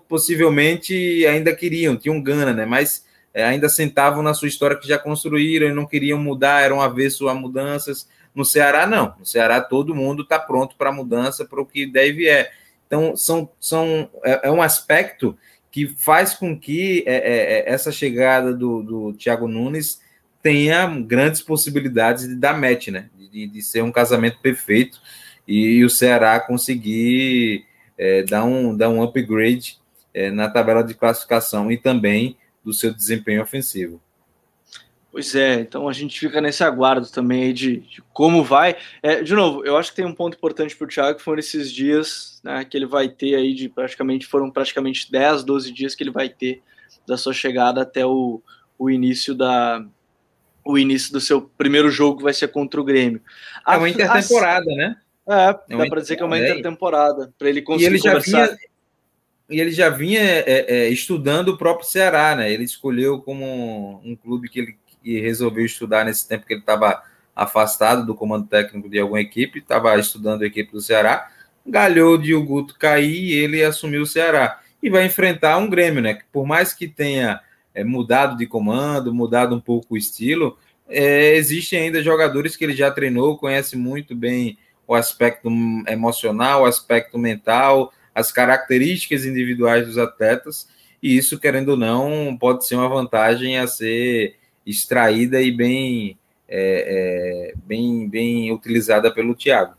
possivelmente ainda queriam, tinham gana, né? Mas é, ainda sentavam na sua história que já construíram e não queriam mudar, eram avesso a mudanças. No Ceará, não. No Ceará, todo mundo está pronto para mudança, para o que deve é. Então, são, são, é, é um aspecto que faz com que é, é, é, essa chegada do, do Thiago Nunes tenha grandes possibilidades de dar match, né? De, de ser um casamento perfeito e, e o Ceará conseguir é, dar, um, dar um upgrade é, na tabela de classificação e também do seu desempenho ofensivo. Pois é, então a gente fica nesse aguardo também aí de, de como vai. É, de novo, eu acho que tem um ponto importante para o Thiago, que foram esses dias né, que ele vai ter aí de praticamente, foram praticamente 10, 12 dias que ele vai ter da sua chegada até o, o início da o início do seu primeiro jogo que vai ser contra o Grêmio. É uma intertemporada, a, né? É, é dá para dizer que é uma intertemporada, para ele conseguir e ele conversar. Já vinha, e ele já vinha é, é, estudando o próprio Ceará, né? Ele escolheu como um clube que ele e resolveu estudar nesse tempo que ele estava afastado do comando técnico de alguma equipe, estava estudando a equipe do Ceará, galhou de o Guto cair e ele assumiu o Ceará. E vai enfrentar um Grêmio, né? Que por mais que tenha é, mudado de comando, mudado um pouco o estilo, é, existem ainda jogadores que ele já treinou, conhece muito bem o aspecto emocional, o aspecto mental, as características individuais dos atletas, e isso, querendo ou não, pode ser uma vantagem a ser extraída e bem, é, é, bem, bem utilizada pelo Thiago.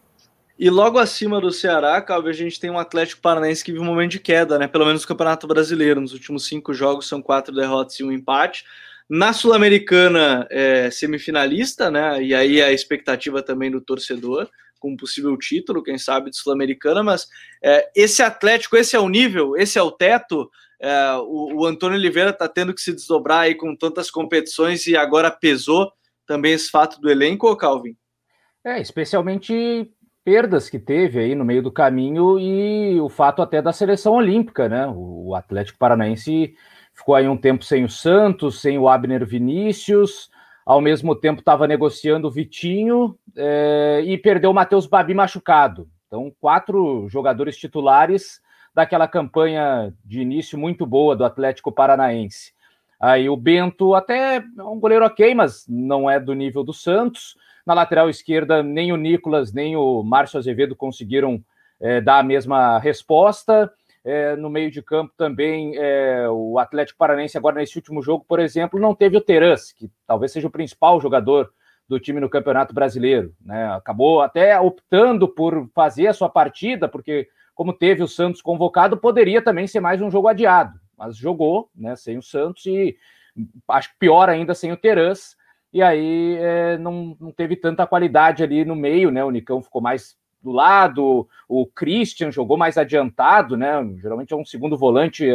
E logo acima do Ceará, Calvi, a gente tem um Atlético Paranaense que vive um momento de queda, né? Pelo menos no Campeonato Brasileiro. Nos últimos cinco jogos são quatro derrotas e um empate. Na Sul-Americana, é, semifinalista, né? E aí a expectativa também do torcedor, com um possível título, quem sabe, de Sul-Americana. Mas é, esse Atlético, esse é o nível, esse é o teto. É, o, o, Antônio Oliveira está tendo que se desdobrar aí com tantas competições e agora pesou também esse fato do elenco, Calvin? É, especialmente perdas que teve aí no meio do caminho e o fato até da seleção olímpica, né? O Atlético Paranaense ficou aí um tempo sem o Santos, sem o Abner Vinícius, ao mesmo tempo estava negociando o Vitinho é, e perdeu o Matheus Babi machucado. Então, quatro jogadores titulares daquela campanha de início muito boa do Atlético Paranaense. Aí o Bento até é um goleiro ok, mas não é do nível do Santos. Na lateral esquerda, nem o Nicolas, nem o Márcio Azevedo conseguiram é, dar a mesma resposta. É, no meio de campo também, é, o Atlético Paranaense, agora nesse último jogo, por exemplo, não teve o Terans, que talvez seja o principal jogador do time no Campeonato Brasileiro. Né? Acabou até optando por fazer a sua partida, porque como teve o Santos convocado, poderia também ser mais um jogo adiado, mas jogou, né, sem o Santos e acho pior ainda sem o Terãs, e aí é, não, não teve tanta qualidade ali no meio, né, o Nicão ficou mais do lado, o Christian jogou mais adiantado, né? Geralmente é um segundo volante,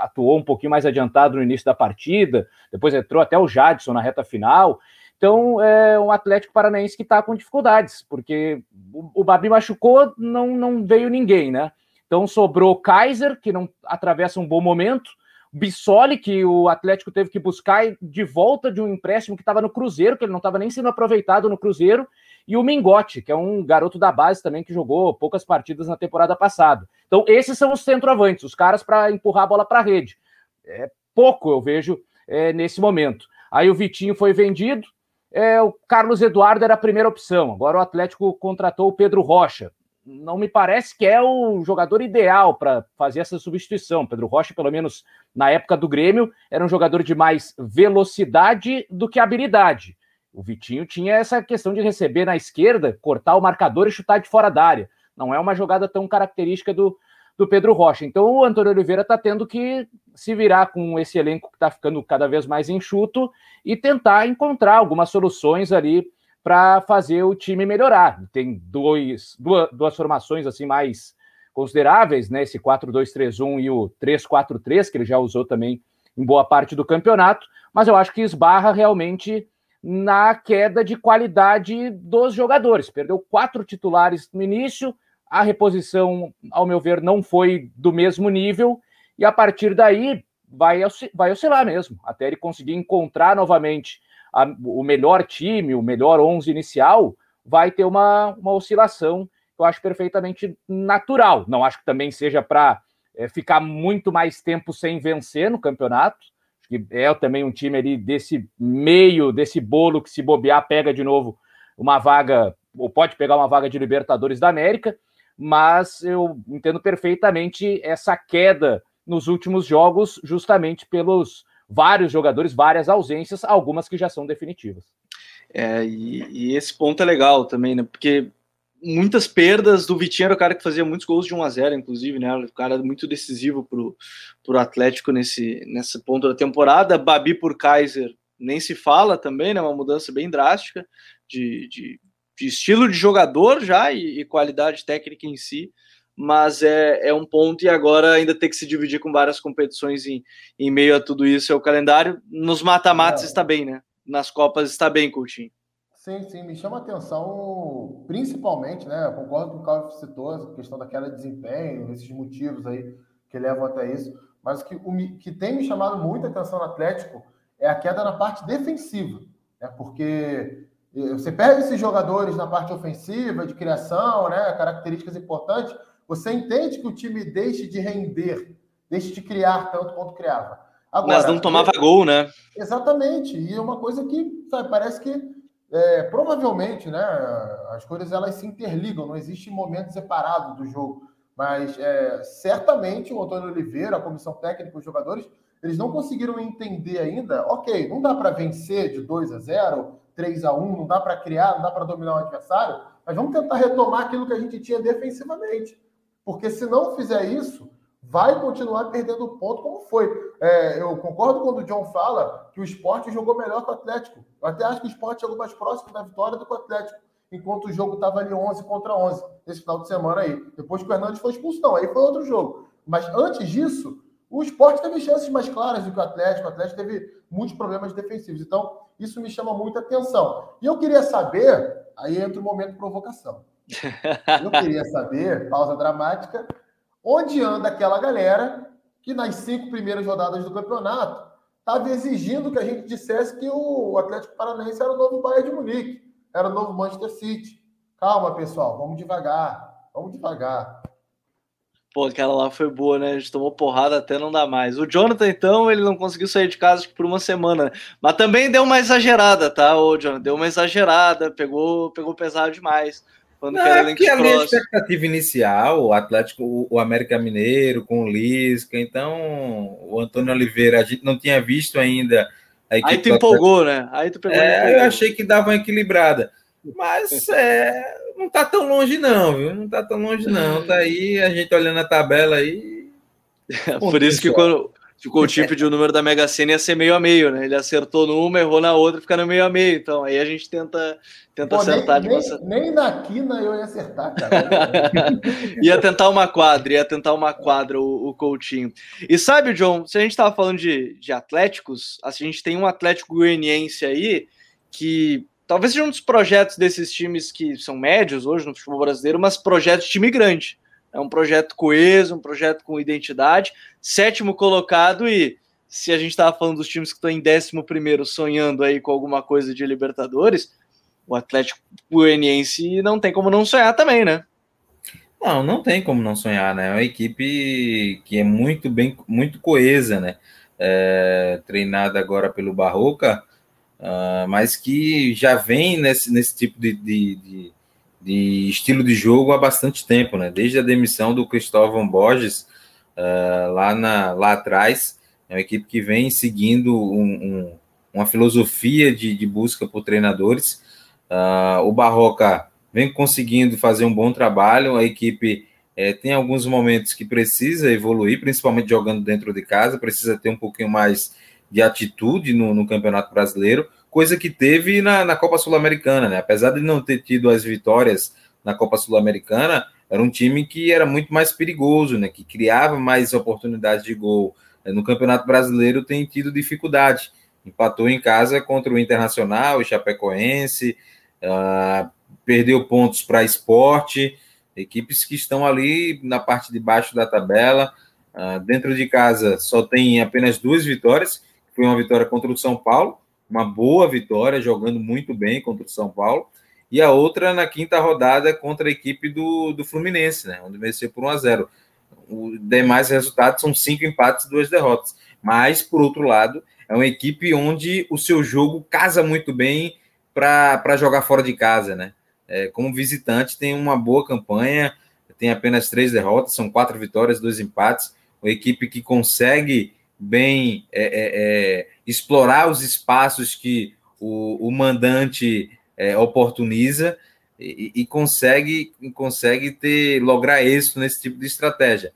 atuou um pouquinho mais adiantado no início da partida, depois entrou até o Jadson na reta final. Então, é um Atlético Paranaense que está com dificuldades, porque o, Babi machucou, não, não veio ninguém, né? Então, sobrou Kaiser, que não atravessa um bom momento, Bissoli, que o Atlético teve que buscar de volta de um empréstimo que estava no Cruzeiro, que ele não estava nem sendo aproveitado no Cruzeiro, e o Mingote, que é um garoto da base também que jogou poucas partidas na temporada passada. Então, esses são os centroavantes, os caras para empurrar a bola para a rede. É pouco, eu vejo, é, nesse momento. Aí o Vitinho foi vendido, é, o Carlos Eduardo era a primeira opção. Agora o Atlético contratou o Pedro Rocha. Não me parece que é o jogador ideal para fazer essa substituição. Pedro Rocha, pelo menos na época do Grêmio, era um jogador de mais velocidade do que habilidade. O Vitinho tinha essa questão de receber na esquerda, cortar o marcador e chutar de fora da área. Não é uma jogada tão característica do, do Pedro Rocha. Então o Antônio Oliveira está tendo que se virar com esse elenco que está ficando cada vez mais enxuto e tentar encontrar algumas soluções ali para fazer o time melhorar. Tem dois, duas, duas formações assim mais consideráveis, né? Esse 4-2-3-1 e o 3-4-3, que ele já usou também em boa parte do campeonato, mas eu acho que esbarra realmente na queda de qualidade dos jogadores. Perdeu quatro titulares no início, a reposição, ao meu ver, não foi do mesmo nível, e a partir daí vai, vai oscilar mesmo, até ele conseguir encontrar novamente a, o melhor time, o melhor 11 inicial, vai ter uma, uma oscilação que eu acho perfeitamente natural. Não acho que também seja para é, ficar muito mais tempo sem vencer no campeonato. Acho que é também um time ali desse meio, desse bolo que se bobear, pega de novo uma vaga, ou pode pegar uma vaga de Libertadores da América mas eu entendo perfeitamente essa queda nos últimos jogos, justamente pelos vários jogadores, várias ausências, algumas que já são definitivas. É, e, e, esse ponto é legal também, né? Porque muitas perdas do Vitinho era o cara que fazia muitos gols de 1 a 0 inclusive, né? O cara muito decisivo pro, pro Atlético nesse, nesse ponto da temporada. Babi por Kaiser nem se fala também, né? Uma mudança bem drástica de, de, de estilo de jogador já e, e, qualidade técnica em si. Mas é, é um ponto, e agora ainda ter que se dividir com várias competições em, em meio a tudo isso é o calendário. Nos mata-matas é. está bem, né? nas Copas está bem, Coutinho. Sim, sim, me chama atenção, principalmente, né? Eu concordo com o Carlos citou, a questão daquela desempenho, esses motivos aí que levam até isso. Mas o que, o que tem me chamado muita atenção no Atlético é a queda na parte defensiva, né? Porque você perde esses jogadores na parte ofensiva, de criação, né? Características importantes, você entende que o time deixe de render, deixe de criar tanto quanto criava. Agora, Mas não tomava gol, né? Exatamente. E é uma coisa que sabe, parece que é, provavelmente, né? As coisas elas se interligam, não existe momento separado do jogo. Mas é, certamente o Antônio Oliveira, a comissão técnica, os jogadores, eles não conseguiram entender ainda. Ok, não dá para vencer de 2 a 0, 3 a 1, não dá para criar, não dá para dominar o adversário, mas vamos tentar retomar aquilo que a gente tinha defensivamente. Porque se não fizer isso, vai continuar perdendo ponto como foi. É, eu concordo quando o John fala que o esporte jogou melhor que o Atlético. Eu até acho que o esporte chegou mais próximo da vitória do que o Atlético, enquanto o jogo estava ali 11 contra 11, esse final de semana aí. Depois que o Hernandes foi expulso, não, aí foi outro jogo. Mas antes disso, o esporte teve chances mais claras do que o Atlético. O Atlético teve muitos problemas defensivos. Então, isso me chama muita atenção. E eu queria saber, aí entra o momento de provocação. Eu queria saber, pausa dramática, Onde anda aquela galera que nas cinco primeiras rodadas do campeonato estava exigindo que a gente dissesse que o Atlético Paranaense era o novo Bayern de Munique, era o novo Manchester City. Calma, pessoal, vamos devagar, vamos devagar. Pô, aquela lá foi boa, né? A gente tomou porrada até não dá mais. O Jonathan, então, ele não conseguiu sair de casa por uma semana. Mas também deu uma exagerada, tá, ô Jonathan? Deu uma exagerada, pegou, pegou pesado demais. Quando não, é porque ali a expectativa inicial, o Atlético, o América Mineiro com o Lisca, então o Antônio Oliveira, a gente não tinha visto ainda. Aí tu empolgou, né? Aí tu pegou. É, eu achei que dava uma equilibrada. Mas é, não tá tão longe, não, viu? Não tá tão longe, não. Tá aí a gente olhando a tabela aí. Por isso que quando, se o Coutinho pediu o número da Mega Sena, ia ser meio a meio, né? Ele acertou numa, errou na outra, fica no meio a meio. Então, aí a gente tenta, tenta Pô, acertar. Nem, de nem, nem na quina eu ia acertar, cara. ia tentar uma quadra, ia tentar uma quadra o, o Coutinho. E sabe, John, se a gente tava falando de, de Atléticos, a gente tem um Atlético Goianiense aí que talvez seja um dos projetos desses times que são médios hoje no futebol brasileiro, mas projetos de time grande. É um projeto coeso, um projeto com identidade. Sétimo colocado e se a gente estava falando dos times que estão em décimo primeiro sonhando aí com alguma coisa de Libertadores, o Atlético Goianiense não tem como não sonhar também, né? Não, não tem como não sonhar, né? É uma equipe que é muito bem, muito coesa, né? É, treinada agora pelo Barroca, uh, mas que já vem nesse, nesse tipo de, de, de de estilo de jogo há bastante tempo, né? Desde a demissão do Cristóvão Borges uh, lá, na, lá atrás, é uma equipe que vem seguindo um, um, uma filosofia de, de, busca por treinadores. Uh, o Barroca vem conseguindo fazer um bom trabalho, a equipe é, tem alguns momentos que precisa evoluir, principalmente jogando dentro de casa, precisa ter um pouquinho mais de atitude no, no Campeonato Brasileiro, coisa que teve na, na Copa Sul-Americana, né? Apesar de não ter tido as vitórias na Copa Sul-Americana, era um time que era muito mais perigoso, né? Que criava mais oportunidades de gol. No Campeonato Brasileiro tem tido dificuldade. Empatou em casa contra o Internacional, o Chapecoense, uh, perdeu pontos para esporte, equipes que estão ali na parte de baixo da tabela. Uh, dentro de casa só tem apenas duas vitórias, foi uma vitória contra o São Paulo uma boa vitória, jogando muito bem contra o São Paulo, e a outra na quinta rodada contra a equipe do, do Fluminense, né, onde venceu por 1 a 0 Os demais resultados são cinco empates e duas derrotas. Mas, por outro lado, é uma equipe onde o seu jogo casa muito bem para jogar fora de casa, né? É, como visitante, tem uma boa campanha, tem apenas três derrotas, são quatro vitórias, dois empates. Uma equipe que consegue bem é, é, é, explorar os espaços que o, o mandante é, oportuniza e, e, consegue, consegue ter lograr êxito nesse tipo de estratégia.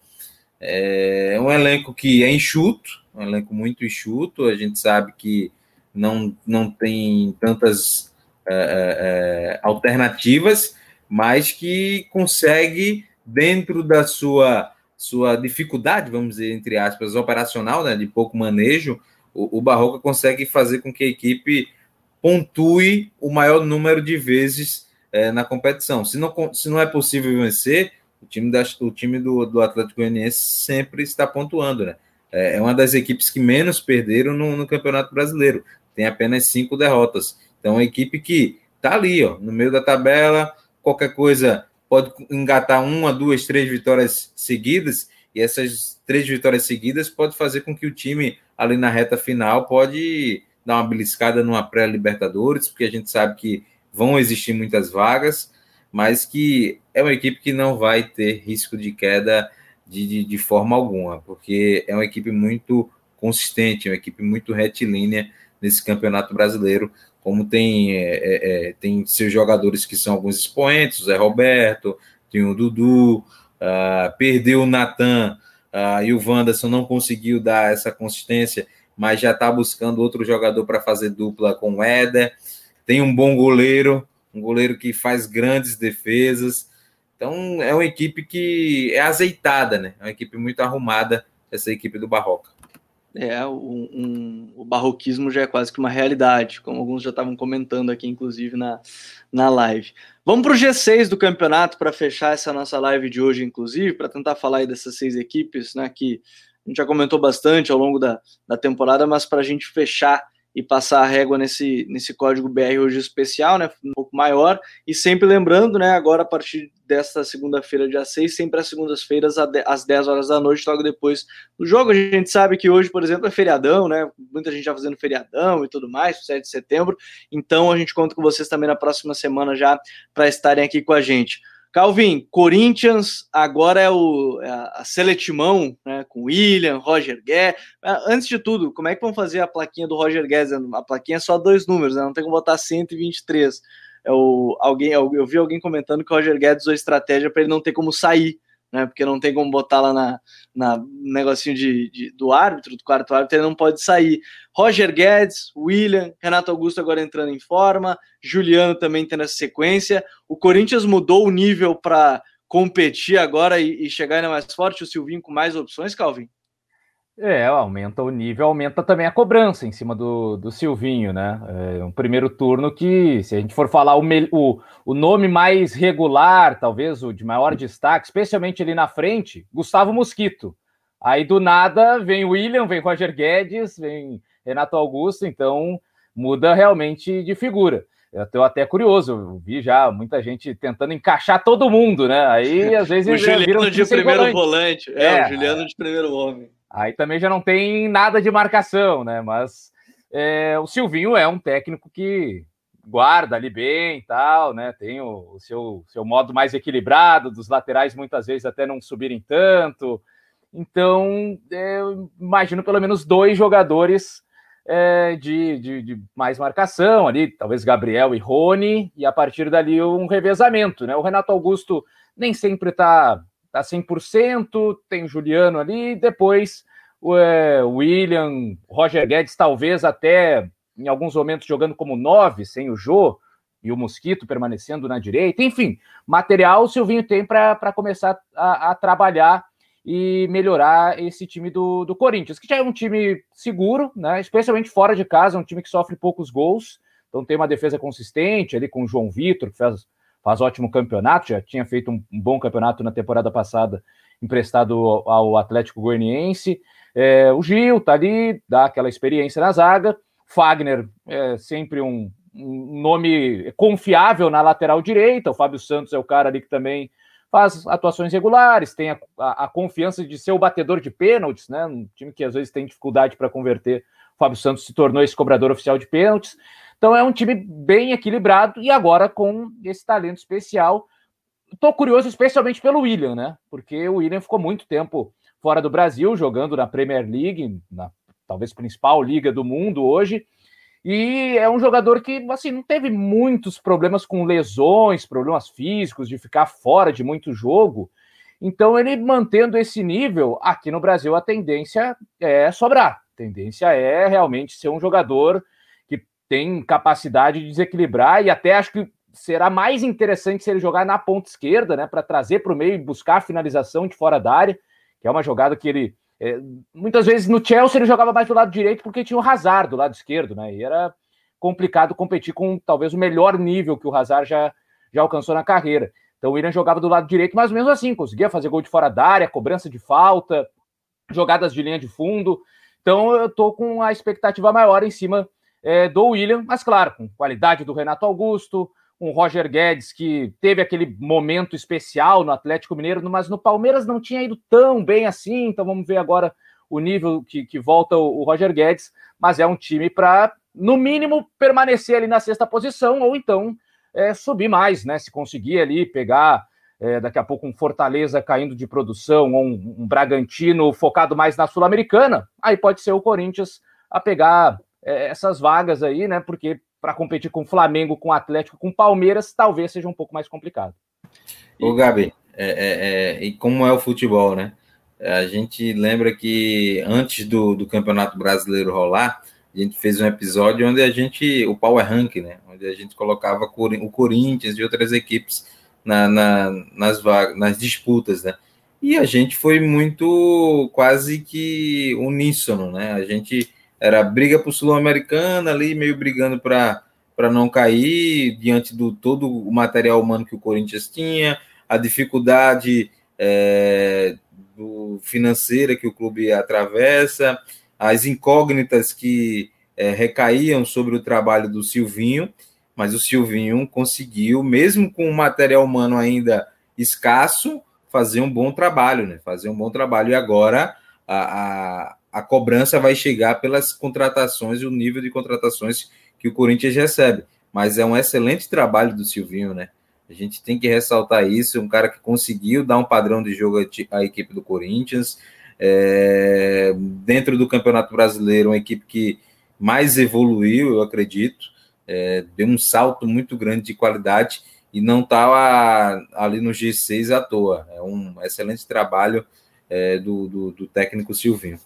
É um elenco que é enxuto, um elenco muito enxuto. A gente sabe que não, não tem tantas é, é, é alternativas, mas que consegue, dentro da sua, sua dificuldade, vamos dizer, entre aspas, operacional, né, de pouco manejo, o, o Barroca consegue fazer com que a equipe pontue o maior número de vezes é, na competição. Se não, se não é possível vencer, o time, da, o time do, do Atlético Goianiense sempre está pontuando, né? É, é uma das equipes que menos perderam no, no Campeonato Brasileiro. Tem apenas cinco derrotas. Então, é uma equipe que está ali, ó, no meio da tabela, qualquer coisa pode engatar uma, duas, três vitórias seguidas, e essas três vitórias seguidas pode fazer com que o time, ali na reta final, pode dar uma beliscada numa pré-Libertadores, porque a gente sabe que vão existir muitas vagas, mas que é uma equipe que não vai ter risco de queda de, de, de forma alguma, porque é uma equipe muito consistente, uma equipe muito retilínea nesse campeonato brasileiro, como tem, é, é, é tem seus jogadores que são alguns expoentes, o Zé Roberto, tem o Dudu, uh, perdeu o Natan uh, e o Wanderson não conseguiu dar essa consistência, mas já está buscando outro jogador para fazer dupla com o Éder. Tem um bom goleiro, um goleiro que faz grandes defesas. Então é uma equipe que é azeitada, né? É uma equipe muito arrumada, essa equipe do Barroca. É, um, um, o barroquismo já é quase que uma realidade, como alguns já estavam comentando aqui, inclusive na, na live. Vamos para o G6 do campeonato para fechar essa nossa live de hoje, inclusive, para tentar falar dessas seis equipes, né? Que a gente já comentou bastante ao longo da, da temporada, mas para a gente fechar e passar a régua nesse, nesse código BR hoje especial, né, um pouco maior, e sempre lembrando, né, agora a partir desta segunda-feira, dia 6, sempre às segundas-feiras, às 10 horas da noite, logo depois do jogo. A gente sabe que hoje, por exemplo, é feriadão, né, muita gente já fazendo feriadão e tudo mais, 7 de setembro, então a gente conta com vocês também na próxima semana já para estarem aqui com a gente. Calvin, Corinthians agora é, o, é a Seletimão, né, com William, Roger Guedes. Ah, antes de tudo, como é que vão fazer a plaquinha do Roger Guedes? A plaquinha é só dois números, né, não tem como botar 123. É o, alguém, eu vi alguém comentando que o Roger Guedes usou estratégia para ele não ter como sair né? Porque não tem como botar lá na, na negocinho de, de, do árbitro, do quarto árbitro, ele não pode sair. Roger Guedes, William, Renato Augusto agora entrando em forma, Juliano também tendo essa sequência. O Corinthians mudou o nível para competir agora e, e chegar ainda mais forte, o Silvinho com mais opções, Calvin? É, aumenta o nível, aumenta também a cobrança em cima do, do Silvinho, né? É um primeiro turno que, se a gente for falar o, o, o nome mais regular, talvez o de maior destaque, especialmente ali na frente, Gustavo Mosquito. Aí do nada vem William, vem Roger Guedes, vem Renato Augusto, então muda realmente de figura. Eu estou até curioso, eu vi já muita gente tentando encaixar todo mundo, né? Aí às vezes. o Juliano de primeiro volante. volante. É, é, o Juliano de primeiro homem. Aí também já não tem nada de marcação, né? Mas é, o Silvinho é um técnico que guarda ali bem e tal, né? Tem o, o, seu, seu modo mais equilibrado, dos laterais muitas vezes até não subirem tanto. Então, é, eu imagino pelo menos dois jogadores é, de, de, de, mais marcação ali, talvez Gabriel e Rony, e a partir dali um revezamento, né? O Renato Augusto nem sempre está tá 100%, tem o Juliano ali, depois o é, William, Roger Guedes, talvez até em alguns momentos jogando como nove, sem o Jô, e o Mosquito permanecendo na direita. Enfim, material o Silvinho tem para começar a, a, trabalhar e melhorar esse time do, do Corinthians, que já é um time seguro, né? especialmente fora de casa, um time que sofre poucos gols, então tem uma defesa consistente ali com o João Vitor, que faz faz ótimo campeonato, já tinha feito um, bom campeonato na temporada passada, emprestado ao, ao Atlético Goianiense. É, o Gil tá ali, dá aquela experiência na zaga. Fagner é sempre um, um nome confiável na lateral direita. O Fábio Santos é o cara ali que também faz atuações regulares, tem a, a, a, confiança de ser o batedor de pênaltis, né? Um time que às vezes tem dificuldade para converter. O Fábio Santos se tornou esse cobrador oficial de pênaltis. Então é um time bem equilibrado e agora com esse talento especial. tô curioso especialmente pelo William, né? Porque o William ficou muito tempo fora do Brasil, jogando na Premier League, na talvez principal liga do mundo hoje. E é um jogador que, assim, não teve muitos problemas com lesões, problemas físicos, de ficar fora de muito jogo. Então, ele mantendo esse nível, aqui no Brasil a tendência é sobrar. A tendência é realmente ser um jogador tem capacidade de desequilibrar e até acho que será mais interessante se ele jogar na ponta esquerda, né, para trazer para o meio e buscar a finalização de fora da área, que é uma jogada que ele é, muitas vezes no Chelsea ele jogava mais do lado direito porque tinha o Hazard do lado esquerdo, né? E era complicado competir com talvez o melhor nível que o Hazard já, já alcançou na carreira. Então o William jogava do lado direito, mas mesmo assim conseguia fazer gol de fora da área, cobrança de falta, jogadas de linha de fundo. Então eu tô com a expectativa maior em cima é, do William, mas claro, com qualidade do Renato Augusto, o Roger Guedes, que teve aquele momento especial no Atlético Mineiro, mas no Palmeiras não tinha ido tão bem assim, então vamos ver agora o nível que, que volta o, o Roger Guedes, mas é um time para, no mínimo, permanecer ali na sexta posição, ou então é, subir mais, né? Se conseguir ali pegar é, daqui a pouco um Fortaleza caindo de produção, ou um, um Bragantino focado mais na Sul-Americana, aí pode ser o Corinthians a pegar é, essas vagas aí, né? Porque para competir com o Flamengo, com o Atlético, com o Palmeiras, talvez seja um pouco mais complicado. Ô, Gabi, é, é, é, e como é o futebol, né? A gente lembra que antes do, do Campeonato Brasileiro rolar, a gente fez um episódio onde a gente, o Power Rank, né? Onde a gente colocava o Corinthians e outras equipes na, na, nas, nas disputas, né? E a gente foi muito quase que uníssono, né? A gente era briga para o Sul-Americana ali, meio brigando para não cair diante do todo o material humano que o Corinthians tinha, a dificuldade é, do financeira que o clube atravessa, as incógnitas que é, recaíam sobre o trabalho do Silvinho, mas o Silvinho conseguiu, mesmo com o material humano ainda escasso, fazer um bom trabalho, né? Fazer um bom trabalho. E agora a, a cobrança vai chegar pelas contratações e o nível de contratações que o Corinthians recebe. Mas é um excelente trabalho do Silvinho, né? A gente tem que ressaltar isso. Um cara que conseguiu dar um padrão de jogo à equipe do Corinthians. É, dentro do Campeonato Brasileiro, uma equipe que mais evoluiu, eu acredito. É, deu um salto muito grande de qualidade e não estava tá ali no G6 à toa. É um excelente trabalho é, do, do, do técnico Silvinho.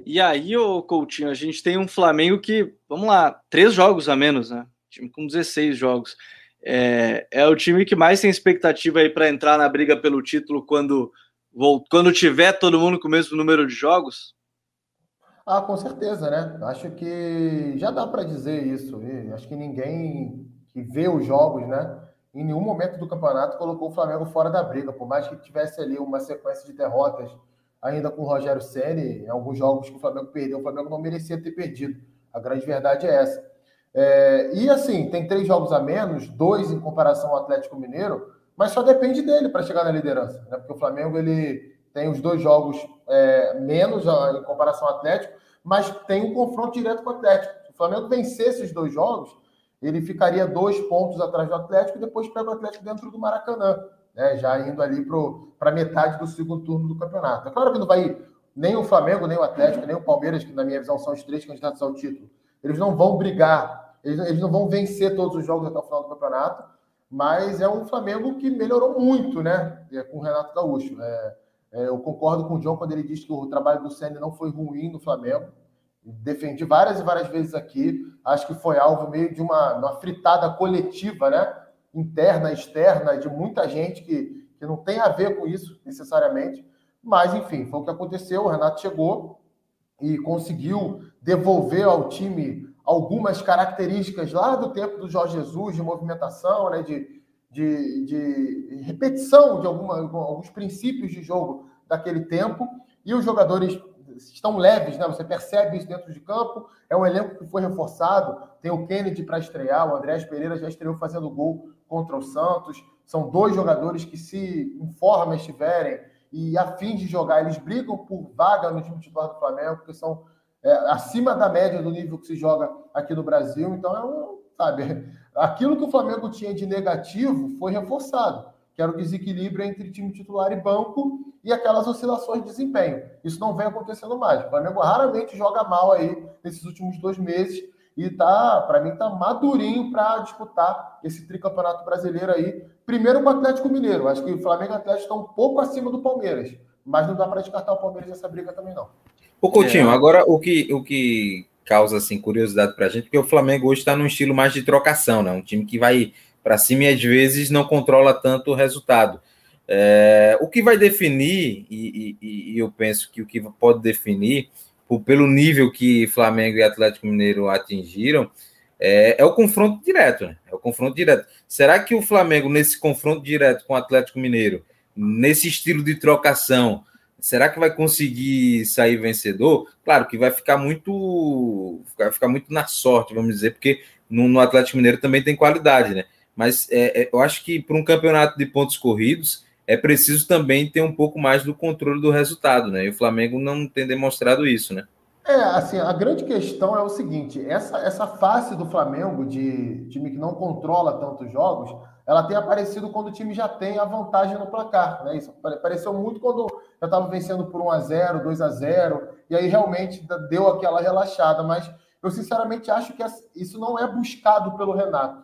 E aí, ô Coutinho, a gente tem um Flamengo que, vamos lá, três jogos a menos, né? Time com 16 jogos. É, é o time que mais tem expectativa aí para entrar na briga pelo título quando, quando tiver todo mundo com o mesmo número de jogos? Ah, com certeza, né? Acho que já dá para dizer isso. Acho que ninguém que vê os jogos, né? Em nenhum momento do campeonato colocou o Flamengo fora da briga, por mais que tivesse ali uma sequência de derrotas ainda com o Rogério Ceni, em alguns jogos que o Flamengo perdeu, o Flamengo não merecia ter perdido. A grande verdade é essa. É, e assim, tem três jogos a menos, dois em comparação ao Atlético Mineiro, mas só depende dele para chegar na liderança, né? Porque o Flamengo ele tem os dois jogos é, menos em comparação ao Atlético, mas tem um confronto direto com o Atlético. Se o Flamengo vencer esses dois jogos, ele ficaria dois pontos atrás do Atlético e depois pega o Atlético dentro do Maracanã né, já indo ali para metade do segundo turno do campeonato. É claro que não vai nem o Flamengo, nem o Atlético, nem o Palmeiras, que na minha visão são os três candidatos ao título. Eles não vão brigar, eles, eles não vão vencer todos os jogos até o final do campeonato, mas é um Flamengo que melhorou muito, né, é, com o Renato Gaúcho. É, é, eu concordo com o John quando ele diz que o trabalho do Senna não foi ruim no Flamengo. Defendi várias e várias vezes aqui. Acho que foi alvo meio de uma, uma fritada coletiva, né? Interna, externa, de muita gente que, que não tem a ver com isso necessariamente. Mas, enfim, foi o que aconteceu. O Renato chegou e conseguiu devolver ao time algumas características lá do tempo do Jorge Jesus, de movimentação, né, de, de, de repetição de alguma, alguns princípios de jogo daquele tempo. E os jogadores estão leves, né? Você percebe isso dentro de campo. É um elenco que foi reforçado. Tem o Kennedy para estrear, o Andrés Pereira já estreou fazendo gol contra o Santos. São dois jogadores que, se em forma estiverem e a fim de jogar, eles brigam por vaga no time titular do Flamengo, porque são é, acima da média do nível que se joga aqui no Brasil. Então, é um, sabe, aquilo que o Flamengo tinha de negativo foi reforçado. que era o desequilíbrio entre time titular e banco e aquelas oscilações de desempenho. Isso não vem acontecendo mais. O Flamengo raramente joga mal aí nesses últimos dois meses e tá, para mim, tá madurinho para disputar esse tricampeonato brasileiro aí. Primeiro com o Atlético Mineiro. Acho que o Flamengo e o Atlético estão um pouco acima do Palmeiras, mas não dá para descartar o Palmeiras nessa briga também não. O Coutinho, é. agora o que o que causa assim curiosidade para a gente, porque o Flamengo hoje está num estilo mais de trocação, né? Um time que vai para cima e às vezes não controla tanto o resultado. É, o que vai definir, e, e, e, eu penso que o que pode definir, por, pelo nível que Flamengo e Atlético Mineiro atingiram, é, é, o confronto direto, né? É o confronto direto. Será que o Flamengo, nesse confronto direto com o Atlético Mineiro, nesse estilo de trocação, será que vai conseguir sair vencedor? Claro que vai ficar muito. Vai ficar muito na sorte, vamos dizer, porque no, no Atlético Mineiro também tem qualidade, né? Mas é, é, eu acho que para um campeonato de pontos corridos é preciso também ter um pouco mais do controle do resultado, né? E o Flamengo não tem demonstrado isso, né? É, assim, a grande questão é o seguinte: essa, essa face do Flamengo, de time que não controla tantos jogos, ela tem aparecido quando o time já tem a vantagem no placar. Né? Isso apareceu muito quando já estava vencendo por 1 a 0 2 a 0 e aí realmente deu aquela relaxada. Mas eu sinceramente acho que isso não é buscado pelo Renato.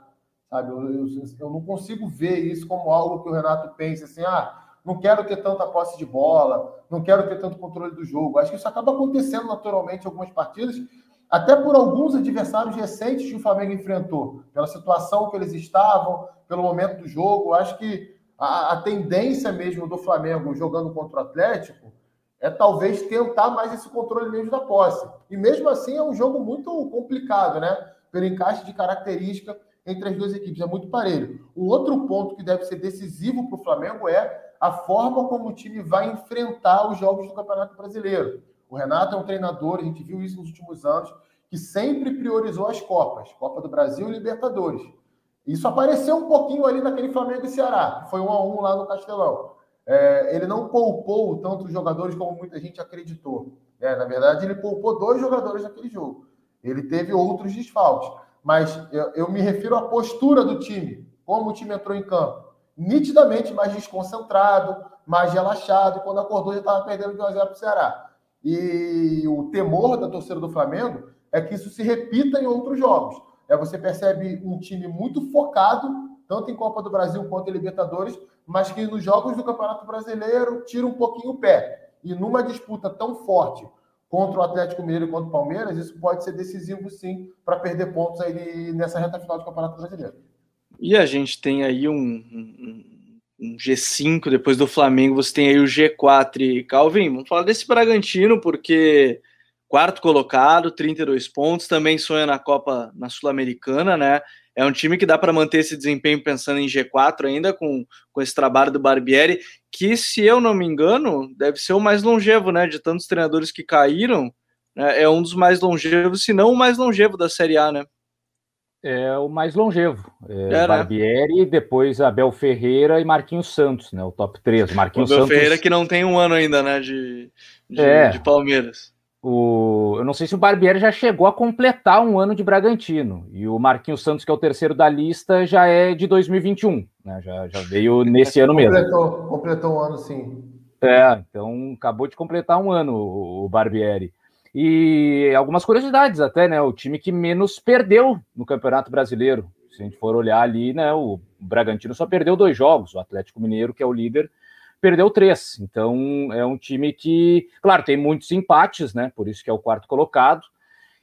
Sabe? Eu, eu, eu, não consigo ver isso como algo que o Renato pense assim, ah, não quero ter tanta posse de bola, não quero ter tanto controle do jogo. Acho que isso acaba acontecendo naturalmente em algumas partidas, até por alguns adversários recentes que o Flamengo enfrentou, pela situação que eles estavam, pelo momento do jogo. Acho que a, a tendência mesmo do Flamengo jogando contra o Atlético é talvez tentar mais esse controle mesmo da posse. E mesmo assim é um jogo muito complicado, né? Pelo encaixe de característica entre as duas equipes. É muito parelho. Um outro ponto que deve ser decisivo para o Flamengo é a forma como o time vai enfrentar os jogos do Campeonato Brasileiro. O Renato é um treinador, a gente viu isso nos últimos anos, que sempre priorizou as Copas, Copa do Brasil e Libertadores. Isso apareceu um pouquinho ali naquele Flamengo e Ceará, que foi um a um lá no Castelão. É, ele não poupou tantos jogadores como muita gente acreditou. É, na verdade, ele poupou dois jogadores naquele jogo. Ele teve outros desfalques mas eu, eu me refiro à postura do time, como o time entrou em campo. Nitidamente mais desconcentrado, mais relaxado, e quando acordou já estava perdendo de 1 a 0 para o Ceará. E o temor da torcida do Flamengo é que isso se repita em outros jogos. É, você percebe um time muito focado, tanto em Copa do Brasil quanto em Libertadores, mas que nos jogos do Campeonato Brasileiro tira um pouquinho o pé. E numa disputa tão forte contra o Atlético Mineiro e contra o Palmeiras, isso pode ser decisivo sim para perder pontos aí nessa reta final do Campeonato Brasileiro. E a gente tem aí um, um, um, G5 depois do Flamengo, você tem aí o G4 e Calvin, vamos falar desse Bragantino, porque quarto colocado, 32 pontos, também sonha na Copa na Sul-Americana, né? É um time que dá para manter esse desempenho pensando em G4 ainda, com, com esse trabalho do Barbieri, que, se eu não me engano, deve ser o mais longevo, né? De tantos treinadores que caíram, né, é um dos mais longevos, se não o mais longevo da Série A, né? É o mais longevo. É, é, né? Barbieri, depois Abel Ferreira e Marquinhos Santos, né? O top 3. Marquinhos o Abel Santos... Ferreira que não tem um ano ainda, né? De, de, é. de Palmeiras. O, eu não sei se o Barbieri já chegou a completar um ano de Bragantino. E o Marquinhos Santos, que é o terceiro da lista, já é de 2021. Né? Já, já veio nesse ano completou, mesmo. Completou um ano, sim. É, então acabou de completar um ano o, o Barbieri. E algumas curiosidades até, né? O time que menos perdeu no Campeonato Brasileiro. Se a gente for olhar ali, né? O Bragantino só perdeu dois jogos. O Atlético Mineiro, que é o líder, perdeu três. Então é um time que, claro, tem muitos empates, né? Por isso que é o quarto colocado.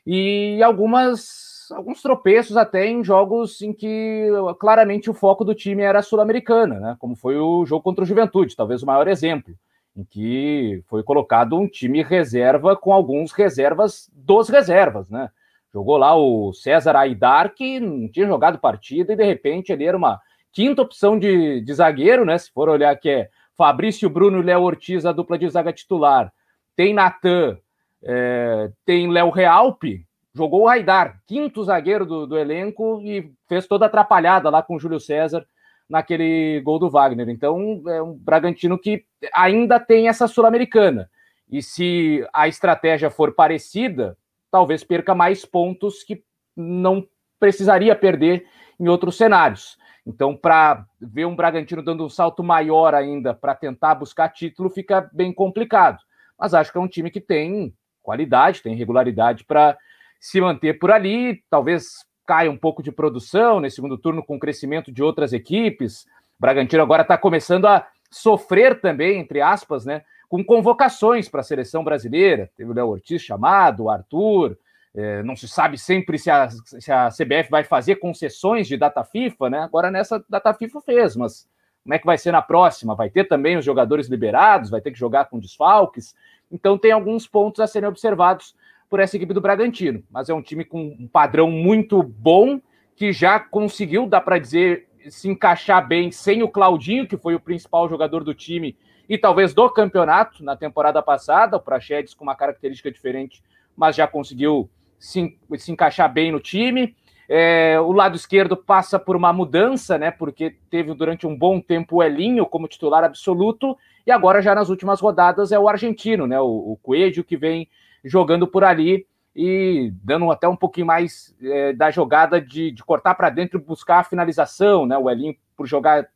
E algumas alguns tropeços até em jogos em que claramente o foco do time era sul-americana, né? Como foi o jogo contra o Juventude, talvez o maior exemplo, em que foi colocado um time reserva com alguns reservas dos reservas, né? Jogou lá o César Aidar, que não tinha jogado partida, e de repente ele era uma quinta opção de, de zagueiro, né? Se for olhar que é Fabrício Bruno e Léo Ortiz, a dupla de zaga titular. Tem Natan, é, tem Léo Realpe, jogou o Raidar, quinto zagueiro do, do, elenco e fez toda atrapalhada lá com o Júlio César naquele gol do Wagner. Então, é um Bragantino que ainda tem essa Sul-Americana. E se a estratégia for parecida, talvez perca mais pontos que não precisaria perder em outros cenários. Então, para ver um Bragantino dando um salto maior ainda para tentar buscar título, fica bem complicado. Mas acho que é um time que tem qualidade, tem regularidade para se manter por ali. Talvez caia um pouco de produção nesse segundo turno com o crescimento de outras equipes. O Bragantino agora está começando a sofrer também, entre aspas, né? Com convocações para a seleção brasileira. Teve o Léo Ortiz chamado, o Arthur, é, não se sabe sempre se a, se a, CBF vai fazer concessões de data FIFA, né? Agora nessa data FIFA fez, mas como é que vai ser na próxima? Vai ter também os jogadores liberados, vai ter que jogar com desfalques. Então tem alguns pontos a serem observados por essa equipe do Bragantino. Mas é um time com um padrão muito bom, que já conseguiu, dá para dizer, se encaixar bem sem o Claudinho, que foi o principal jogador do time e talvez do campeonato na temporada passada. O Praxedes com uma característica diferente, mas já conseguiu se, se encaixar bem no time. É, o lado esquerdo passa por uma mudança, né? Porque teve durante um bom tempo o Elinho como titular absoluto, e agora já nas últimas rodadas é o argentino, né? O, o Coelho que vem jogando por ali e dando até um pouquinho mais é, da jogada de, de cortar para dentro e buscar a finalização, né? O Elinho, por jogar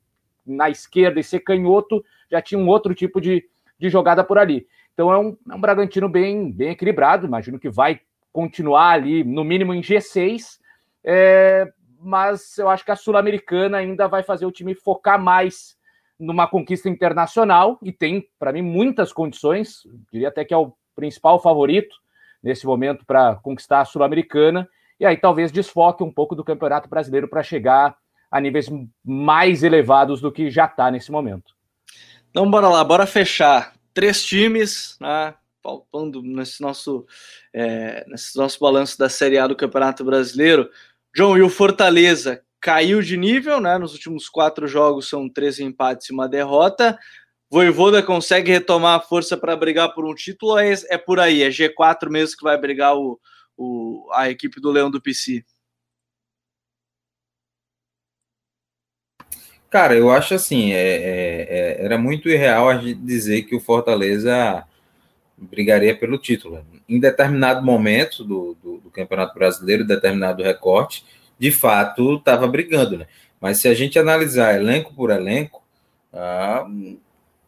na esquerda e ser canhoto, já tinha um outro tipo de, de jogada por ali. Então é um, é um Bragantino bem, bem equilibrado, imagino que vai continuar ali, no mínimo em G6, é, mas eu acho que a Sul-Americana ainda vai fazer o time focar mais numa conquista internacional e tem, para mim, muitas condições, diria até que é o principal favorito nesse momento para conquistar a Sul-Americana, e aí talvez desfoque um pouco do Campeonato Brasileiro para chegar a níveis mais elevados do que já está nesse momento. Então, bora lá, bora fechar. Três times, né? Faltando nesse nosso, é, nesse nosso balanço da Série A do Campeonato Brasileiro. João, e o Fortaleza caiu de nível, né? Nos últimos quatro jogos são três empates e uma derrota. Voivoda consegue retomar a força para brigar por um título é, é, por aí? É G4 mesmo que vai brigar o, o, a equipe do Leão do PC? Cara, eu acho assim, é, é, é era muito irreal a gente dizer que o Fortaleza brigaria pelo título. Em determinado momento do, do, do Campeonato Brasileiro, determinado recorte, de fato estava brigando, né? Mas se a gente analisar elenco por elenco, ah,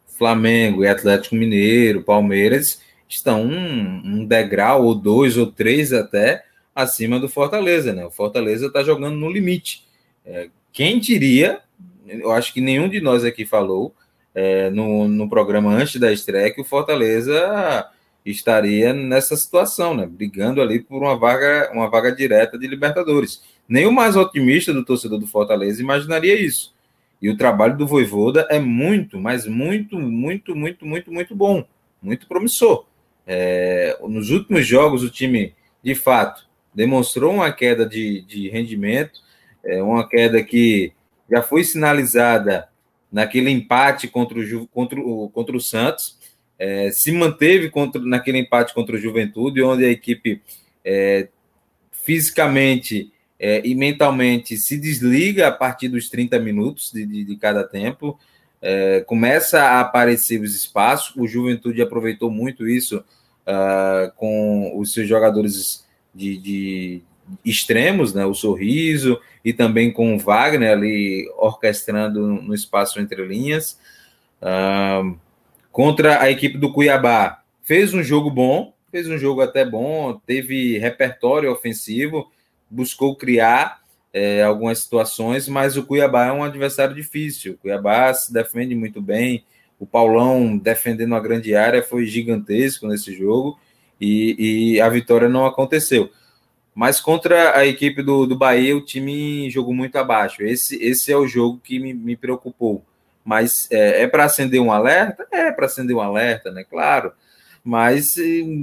Flamengo e Atlético Mineiro, Palmeiras estão um, um, degrau ou dois ou três até acima do Fortaleza, né? O Fortaleza está jogando no limite. É, quem diria? Eu acho que nenhum de nós aqui falou é, no, no programa antes da estreia que o Fortaleza estaria nessa situação, né? Brigando ali por uma vaga, uma vaga direta de Libertadores. Nem o mais otimista do torcedor do Fortaleza imaginaria isso. E o trabalho do Voivoda é muito, mas muito, muito, muito, muito, muito bom, muito promissor. É, nos últimos jogos, o time, de fato, demonstrou uma queda de, de rendimento, é, uma queda que já foi sinalizada naquele empate contra o, contra o, contra o Santos, é, se manteve contra, naquele empate contra o Juventude, onde a equipe é, fisicamente é, e mentalmente se desliga a partir dos 30 minutos de, de, de cada tempo, é, começa a aparecer os espaços. O Juventude aproveitou muito isso uh, com os seus jogadores de, de extremos, né? O sorriso e também com o Wagner ali orquestrando no espaço entre linhas. Uh, contra a equipe do Cuiabá, fez um jogo bom, fez um jogo até bom, teve repertório ofensivo, buscou criar é, algumas situações, mas o Cuiabá é um adversário difícil. O Cuiabá se defende muito bem. O Paulão defendendo a grande área foi gigantesco nesse jogo e, e a vitória não aconteceu. Mas contra a equipe do, do Bahia, o time jogou muito abaixo. Esse, esse é o jogo que me, me preocupou. Mas é, é para acender um alerta? É para acender um alerta, né? Claro. Mas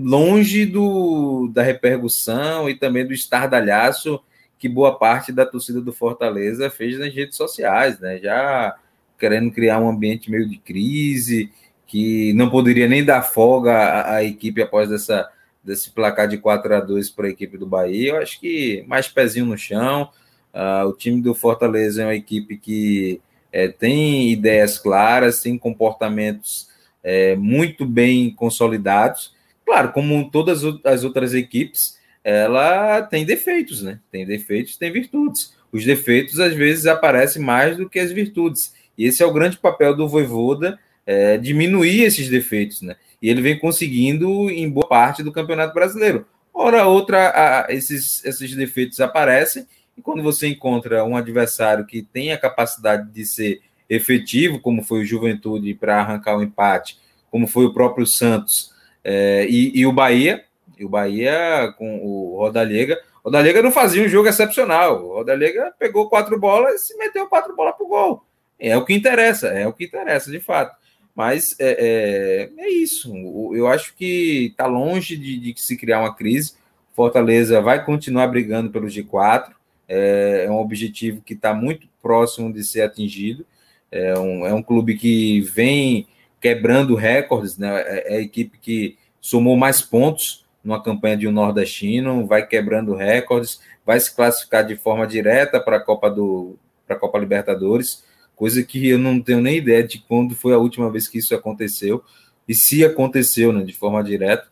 longe do, da repercussão e também do estardalhaço que boa parte da torcida do Fortaleza fez nas redes sociais, né? Já querendo criar um ambiente meio de crise, que não poderia nem dar folga à, à equipe após essa desse placar de 4 a 2 para a equipe do Bahia. Eu acho que mais pezinho no chão. Uh, o time do Fortaleza é uma equipe que é, tem ideias claras, tem comportamentos é, muito bem consolidados. Claro, como todas as outras equipes, ela tem defeitos, né? Tem defeitos, tem virtudes. os defeitos às vezes aparecem mais do que as virtudes. E esse é o grande papel do Voivoda, é, diminuir esses defeitos, né? E ele vem conseguindo em boa parte do Campeonato Brasileiro. Ora, outra, a, esses, esses defeitos aparecem, e quando você encontra um adversário que tem a capacidade de ser efetivo, como foi o Juventude para arrancar o empate, como foi o próprio Santos é, e, e, o Bahia, e o Bahia com o Rodalega, o Rodalega não fazia um jogo excepcional, o Rodalega pegou quatro bolas e meteu quatro bolas para o gol. É o que interessa, é o que interessa, de fato. Mas é, é, é isso. Eu acho que está longe de, de, se criar uma crise. Fortaleza vai continuar brigando pelo G4. É, é um objetivo que está muito próximo de ser atingido. É um, é um clube que vem quebrando recordes, né? É, é a equipe que somou mais pontos numa campanha de um nordestino, vai quebrando recordes, vai se classificar de forma direta para a Copa do para a Copa Libertadores, coisa que eu não tenho nem ideia de quando foi a última vez que isso aconteceu e se aconteceu, né, de forma direta.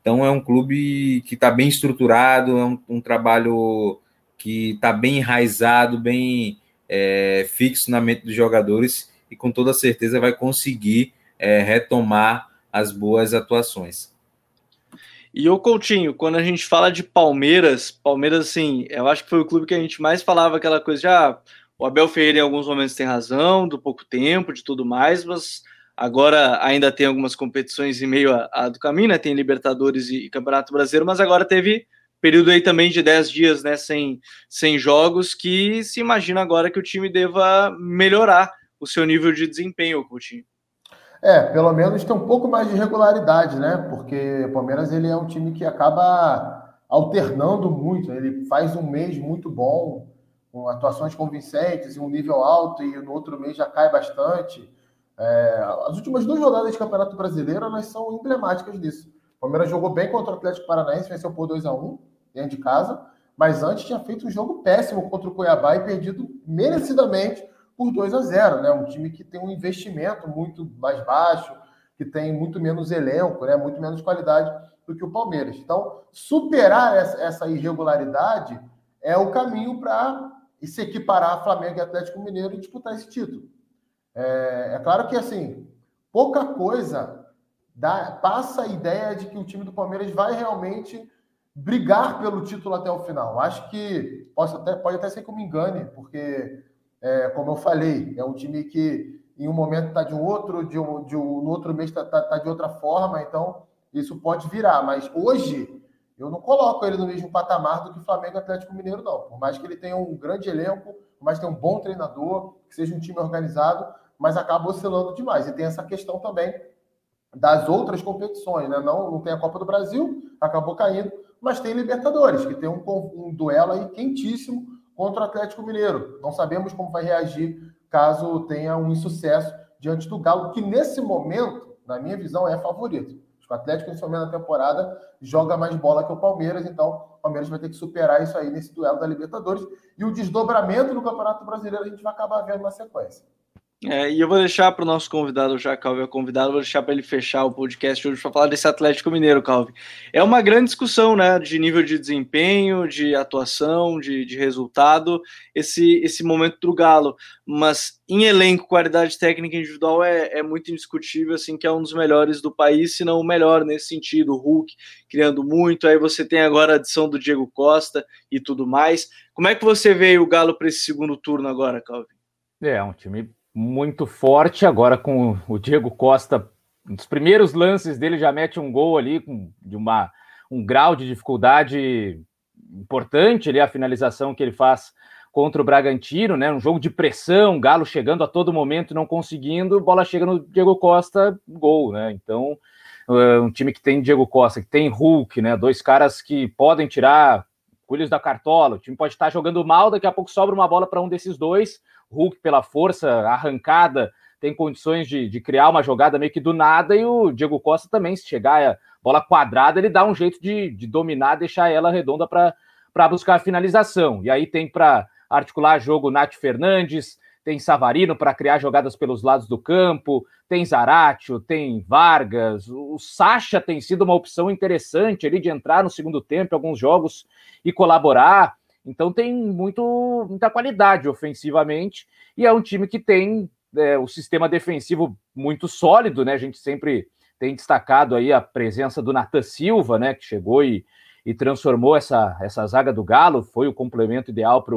Então é um clube que está bem estruturado, é um, um trabalho que está bem enraizado, bem é, fixo na mente dos jogadores e com toda certeza vai conseguir é, retomar as boas atuações. E o Coutinho, quando a gente fala de Palmeiras, Palmeiras, assim, eu acho que foi o clube que a gente mais falava aquela coisa de ah, o Abel Ferreira em alguns momentos tem razão, do pouco tempo, de tudo mais, mas agora ainda tem algumas competições em meio a, a do caminho, né? Tem Libertadores e, e Campeonato Brasileiro, mas agora teve período aí também de 10 dias, né, sem, sem jogos, que se imagina agora que o time deva melhorar o seu nível de desempenho, Coutinho. É, pelo menos tem um pouco mais de regularidade, né? Porque o Palmeiras ele é um time que acaba alternando muito. Ele faz um mês muito bom, com atuações convincentes e um nível alto, e no outro mês já cai bastante. É, as últimas duas rodadas de Campeonato Brasileiro elas são emblemáticas disso. O Palmeiras jogou bem contra o Atlético Paranaense, venceu por 2 a 1 dentro de casa, mas antes tinha feito um jogo péssimo contra o Cuiabá e perdido merecidamente por 2 a 0 né? Um time que tem um investimento muito mais baixo, que tem muito menos elenco, né? muito menos qualidade do que o Palmeiras. Então, superar essa irregularidade é o caminho para se equiparar a Flamengo e Atlético Mineiro e disputar esse título. É, é claro que, assim, pouca coisa dá, passa a ideia de que o time do Palmeiras vai realmente brigar pelo título até o final. Acho que posso até, pode até ser que eu me engane, porque, é, como eu falei, é um time que em um momento está de um outro, de um, de um, no outro mês está tá, tá de outra forma, então isso pode virar. Mas hoje eu não coloco ele no mesmo patamar do que Flamengo e Atlético Mineiro, não. Por mais que ele tenha um grande elenco, por mais que tenha um bom treinador, que seja um time organizado, mas acaba oscilando demais. E tem essa questão também das outras competições, né? Não, não tem a Copa do Brasil, acabou caindo, mas tem Libertadores, que tem um, um duelo aí quentíssimo contra o Atlético Mineiro. Não sabemos como vai reagir caso tenha um insucesso diante do Galo, que nesse momento, na minha visão, é favorito. O Atlético, nesse momento da temporada, joga mais bola que o Palmeiras, então o Palmeiras vai ter que superar isso aí nesse duelo da Libertadores. E o desdobramento no Campeonato Brasileiro a gente vai acabar vendo na sequência. É, e eu vou deixar para o nosso convidado, já Calvi é convidado, vou deixar para ele fechar o podcast hoje para falar desse Atlético Mineiro, Calvi. É uma grande discussão, né, de nível de desempenho, de atuação, de, de resultado, esse, esse momento do Galo. Mas em elenco, qualidade técnica individual é, é muito indiscutível, assim, que é um dos melhores do país, se não o melhor nesse sentido. O Hulk criando muito, aí você tem agora a adição do Diego Costa e tudo mais. Como é que você vê o Galo para esse segundo turno agora, Calvi? É, um time muito forte. Agora com o Diego Costa, nos primeiros lances dele já mete um gol ali com, de uma, um grau de dificuldade importante ali a finalização que ele faz contra o Bragantino, né? Um jogo de pressão, Galo chegando a todo momento, não conseguindo, bola chega no Diego Costa, gol, né? Então, um time que tem Diego Costa, que tem Hulk, né? Dois caras que podem tirar coelhos da cartola. O time pode estar jogando mal, daqui a pouco sobra uma bola para um desses dois. Hulk, pela força arrancada, tem condições de, de, criar uma jogada meio que do nada, e o Diego Costa também, se chegar a bola quadrada, ele dá um jeito de, de dominar, deixar ela redonda para buscar a finalização. E aí tem para articular jogo Nath Fernandes, tem Savarino para criar jogadas pelos lados do campo, tem Zaratio, tem Vargas, o Sacha tem sido uma opção interessante ali de entrar no segundo tempo em alguns jogos e colaborar. Então tem muito, muita qualidade ofensivamente e é um time que tem é, o sistema defensivo muito sólido, né? A gente sempre tem destacado aí a presença do Natan Silva, né? Que chegou e, e transformou essa, essa zaga do Galo, foi o complemento ideal para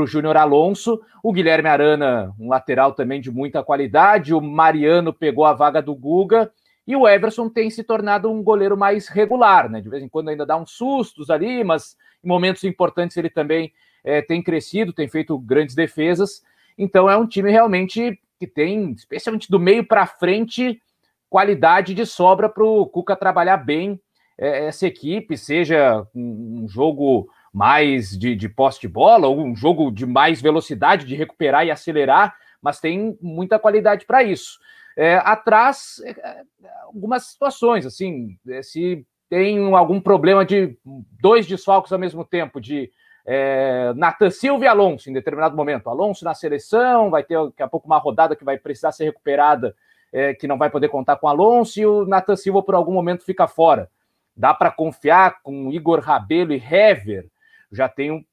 o Júnior Alonso. O Guilherme Arana, um lateral também de muita qualidade. O Mariano pegou a vaga do Guga. E o Everson tem se tornado um goleiro mais regular, né? De vez em quando ainda dá uns sustos ali, mas em momentos importantes ele também é, tem crescido, tem feito grandes defesas. Então é um time realmente que tem, especialmente do meio para frente, qualidade de sobra para o Cuca trabalhar bem é, essa equipe, seja um, um jogo mais de, de posse de bola, ou um jogo de mais velocidade, de recuperar e acelerar, mas tem muita qualidade para isso. É, atrás, é, é algumas situações, assim, é, se tem algum problema de dois desfalques ao mesmo tempo, de é, Silva e Alonso em determinado momento. Alonso na seleção, vai ter daqui a pouco uma rodada que vai precisar ser recuperada, é, que não vai poder contar com Alonso, e o Natan Silva por algum momento fica fora. Dá para confiar com Igor Rabelo e Hever, já tem um,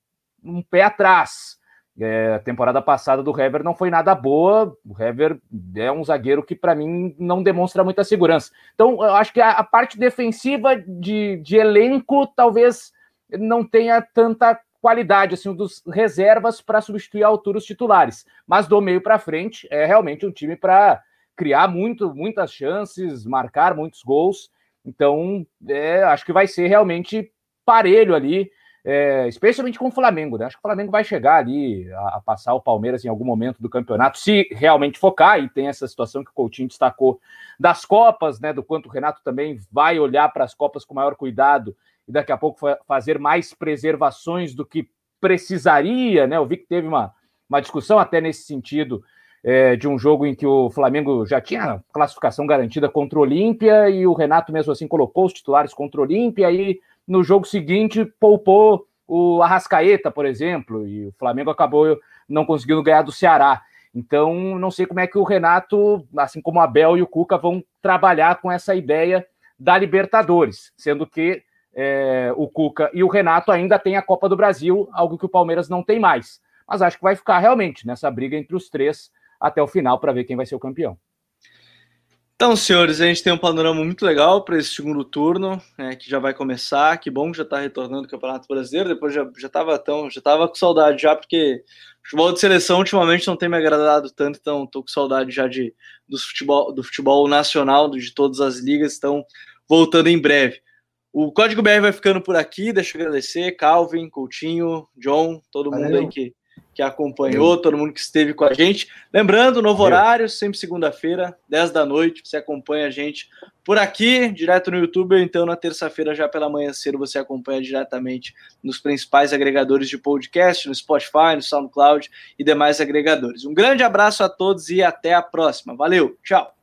um pé atrás. É, a temporada passada do Hever não foi nada boa. O Hever é um zagueiro que, para mim, não demonstra muita segurança. Então, eu acho que a, a parte defensiva de, de elenco talvez não tenha tanta qualidade assim dos reservas para substituir a altura os titulares, mas do meio para frente é realmente um time para criar muito, muitas chances, marcar muitos gols. Então, é, acho que vai ser realmente parelho ali, é, especialmente com o Flamengo. Né? Acho que o Flamengo vai chegar ali a, a, passar o Palmeiras em algum momento do campeonato, se realmente focar. E tem essa situação que o Coutinho destacou das Copas, né? Do quanto o Renato também vai olhar para as Copas com maior cuidado e daqui a pouco fazer mais preservações do que precisaria, né? Eu vi que teve uma, uma discussão até nesse sentido é, de um jogo em que o Flamengo já tinha classificação garantida contra o Olímpia e o Renato mesmo assim colocou os titulares contra o Olímpia e no jogo seguinte poupou o Arrascaeta, por exemplo, e o Flamengo acabou não conseguindo ganhar do Ceará. Então, não sei como é que o Renato, assim como o Abel e o Cuca, vão trabalhar com essa ideia da Libertadores, sendo que é, o Cuca e o Renato ainda têm a Copa do Brasil, algo que o Palmeiras não tem mais. Mas acho que vai ficar realmente nessa briga entre os três até o final para ver quem vai ser o campeão. Então, senhores, a gente tem um panorama muito legal para esse segundo turno, né, que já vai começar. Que bom que já está retornando o Campeonato Brasileiro. Depois já já estava tão, já estava com saudade já, porque o futebol de seleção ultimamente não tem me agradado tanto, então estou com saudade já de do futebol, do futebol nacional, de todas as ligas, estão voltando em breve. O Código BR vai ficando por aqui. Deixa eu agradecer, Calvin, Coutinho, John, todo Valeu. mundo aí que, que acompanhou, todo mundo que esteve com a gente. Lembrando, novo horário, sempre segunda-feira, 10 da noite. Você acompanha a gente por aqui, direto no YouTube, ou então na terça-feira, já pela manhã cedo, você acompanha diretamente nos principais agregadores de podcast, no Spotify, no SoundCloud e demais agregadores. Um grande abraço a todos e até a próxima. Valeu, tchau!